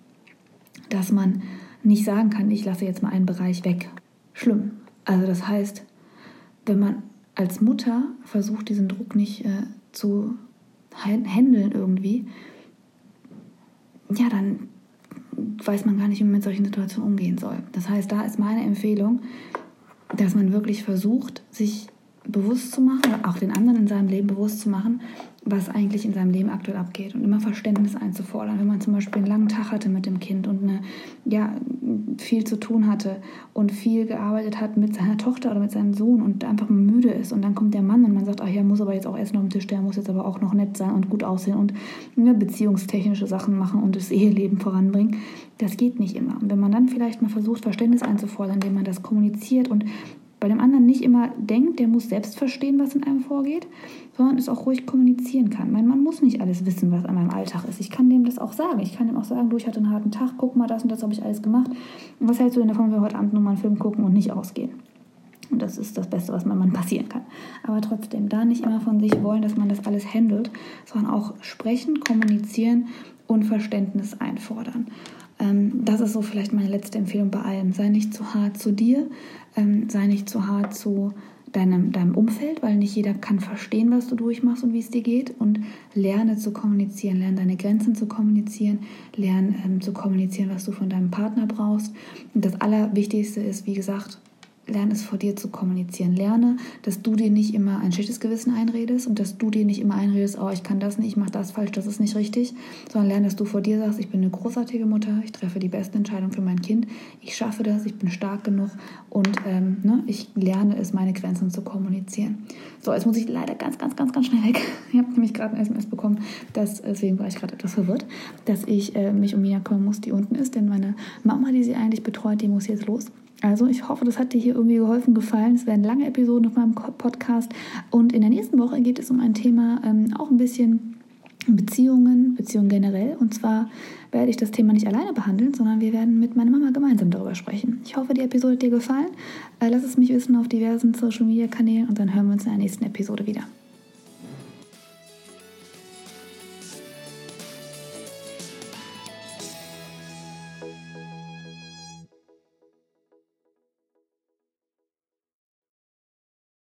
dass man nicht sagen kann, ich lasse jetzt mal einen Bereich weg. Schlimm. Also das heißt, wenn man als Mutter versucht, diesen Druck nicht äh, zu handeln irgendwie, ja, dann weiß man gar nicht, wie man mit solchen Situationen umgehen soll. Das heißt, da ist meine Empfehlung, dass man wirklich versucht, sich bewusst zu machen, auch den anderen in seinem Leben bewusst zu machen, was eigentlich in seinem Leben aktuell abgeht und immer Verständnis einzufordern. Wenn man zum Beispiel einen langen Tag hatte mit dem Kind und eine, ja, viel zu tun hatte und viel gearbeitet hat mit seiner Tochter oder mit seinem Sohn und einfach müde ist und dann kommt der Mann und man sagt, ach ja, muss aber jetzt auch Essen auf dem Tisch, der muss jetzt aber auch noch nett sein und gut aussehen und ne, beziehungstechnische Sachen machen und das Eheleben voranbringen. Das geht nicht immer. Und wenn man dann vielleicht mal versucht, Verständnis einzufordern, indem man das kommuniziert und bei dem anderen nicht immer denkt, der muss selbst verstehen, was in einem vorgeht, sondern es auch ruhig kommunizieren kann. Mein Mann muss nicht alles wissen, was an meinem Alltag ist. Ich kann dem das auch sagen. Ich kann ihm auch sagen, du, ich hatte einen harten Tag, guck mal, das und das habe ich alles gemacht. Und was hältst du denn davon, wenn wir heute Abend nochmal einen Film gucken und nicht ausgehen? Und das ist das Beste, was meinem Mann passieren kann. Aber trotzdem, da nicht immer von sich wollen, dass man das alles handelt, sondern auch sprechen, kommunizieren und Verständnis einfordern. Ähm, das ist so vielleicht meine letzte Empfehlung bei allem. Sei nicht zu hart zu dir, ähm, sei nicht zu hart zu deinem, deinem Umfeld, weil nicht jeder kann verstehen, was du durchmachst und wie es dir geht. Und lerne zu kommunizieren, lerne deine Grenzen zu kommunizieren, lerne ähm, zu kommunizieren, was du von deinem Partner brauchst. Und das Allerwichtigste ist, wie gesagt, lerne es vor dir zu kommunizieren. Lerne, dass du dir nicht immer ein schlechtes Gewissen einredest und dass du dir nicht immer einredest, oh, ich kann das nicht, ich mache das falsch, das ist nicht richtig, sondern lerne, dass du vor dir sagst, ich bin eine großartige Mutter, ich treffe die beste Entscheidung für mein Kind, ich schaffe das, ich bin stark genug und ähm, ne, ich lerne es, meine Grenzen zu kommunizieren. So, jetzt muss ich leider ganz, ganz, ganz, ganz schnell weg. Ich habe nämlich gerade ein SMS bekommen, dass, deswegen war ich gerade etwas verwirrt, dass ich äh, mich um Mia kümmern muss, die unten ist, denn meine Mama, die sie eigentlich betreut, die muss jetzt los. Also ich hoffe, das hat dir hier irgendwie geholfen, gefallen. Es werden lange Episoden auf meinem Podcast. Und in der nächsten Woche geht es um ein Thema, ähm, auch ein bisschen Beziehungen, Beziehungen generell. Und zwar werde ich das Thema nicht alleine behandeln, sondern wir werden mit meiner Mama gemeinsam darüber sprechen. Ich hoffe, die Episode hat dir gefallen. Äh, lass es mich wissen auf diversen Social Media Kanälen und dann hören wir uns in der nächsten Episode wieder.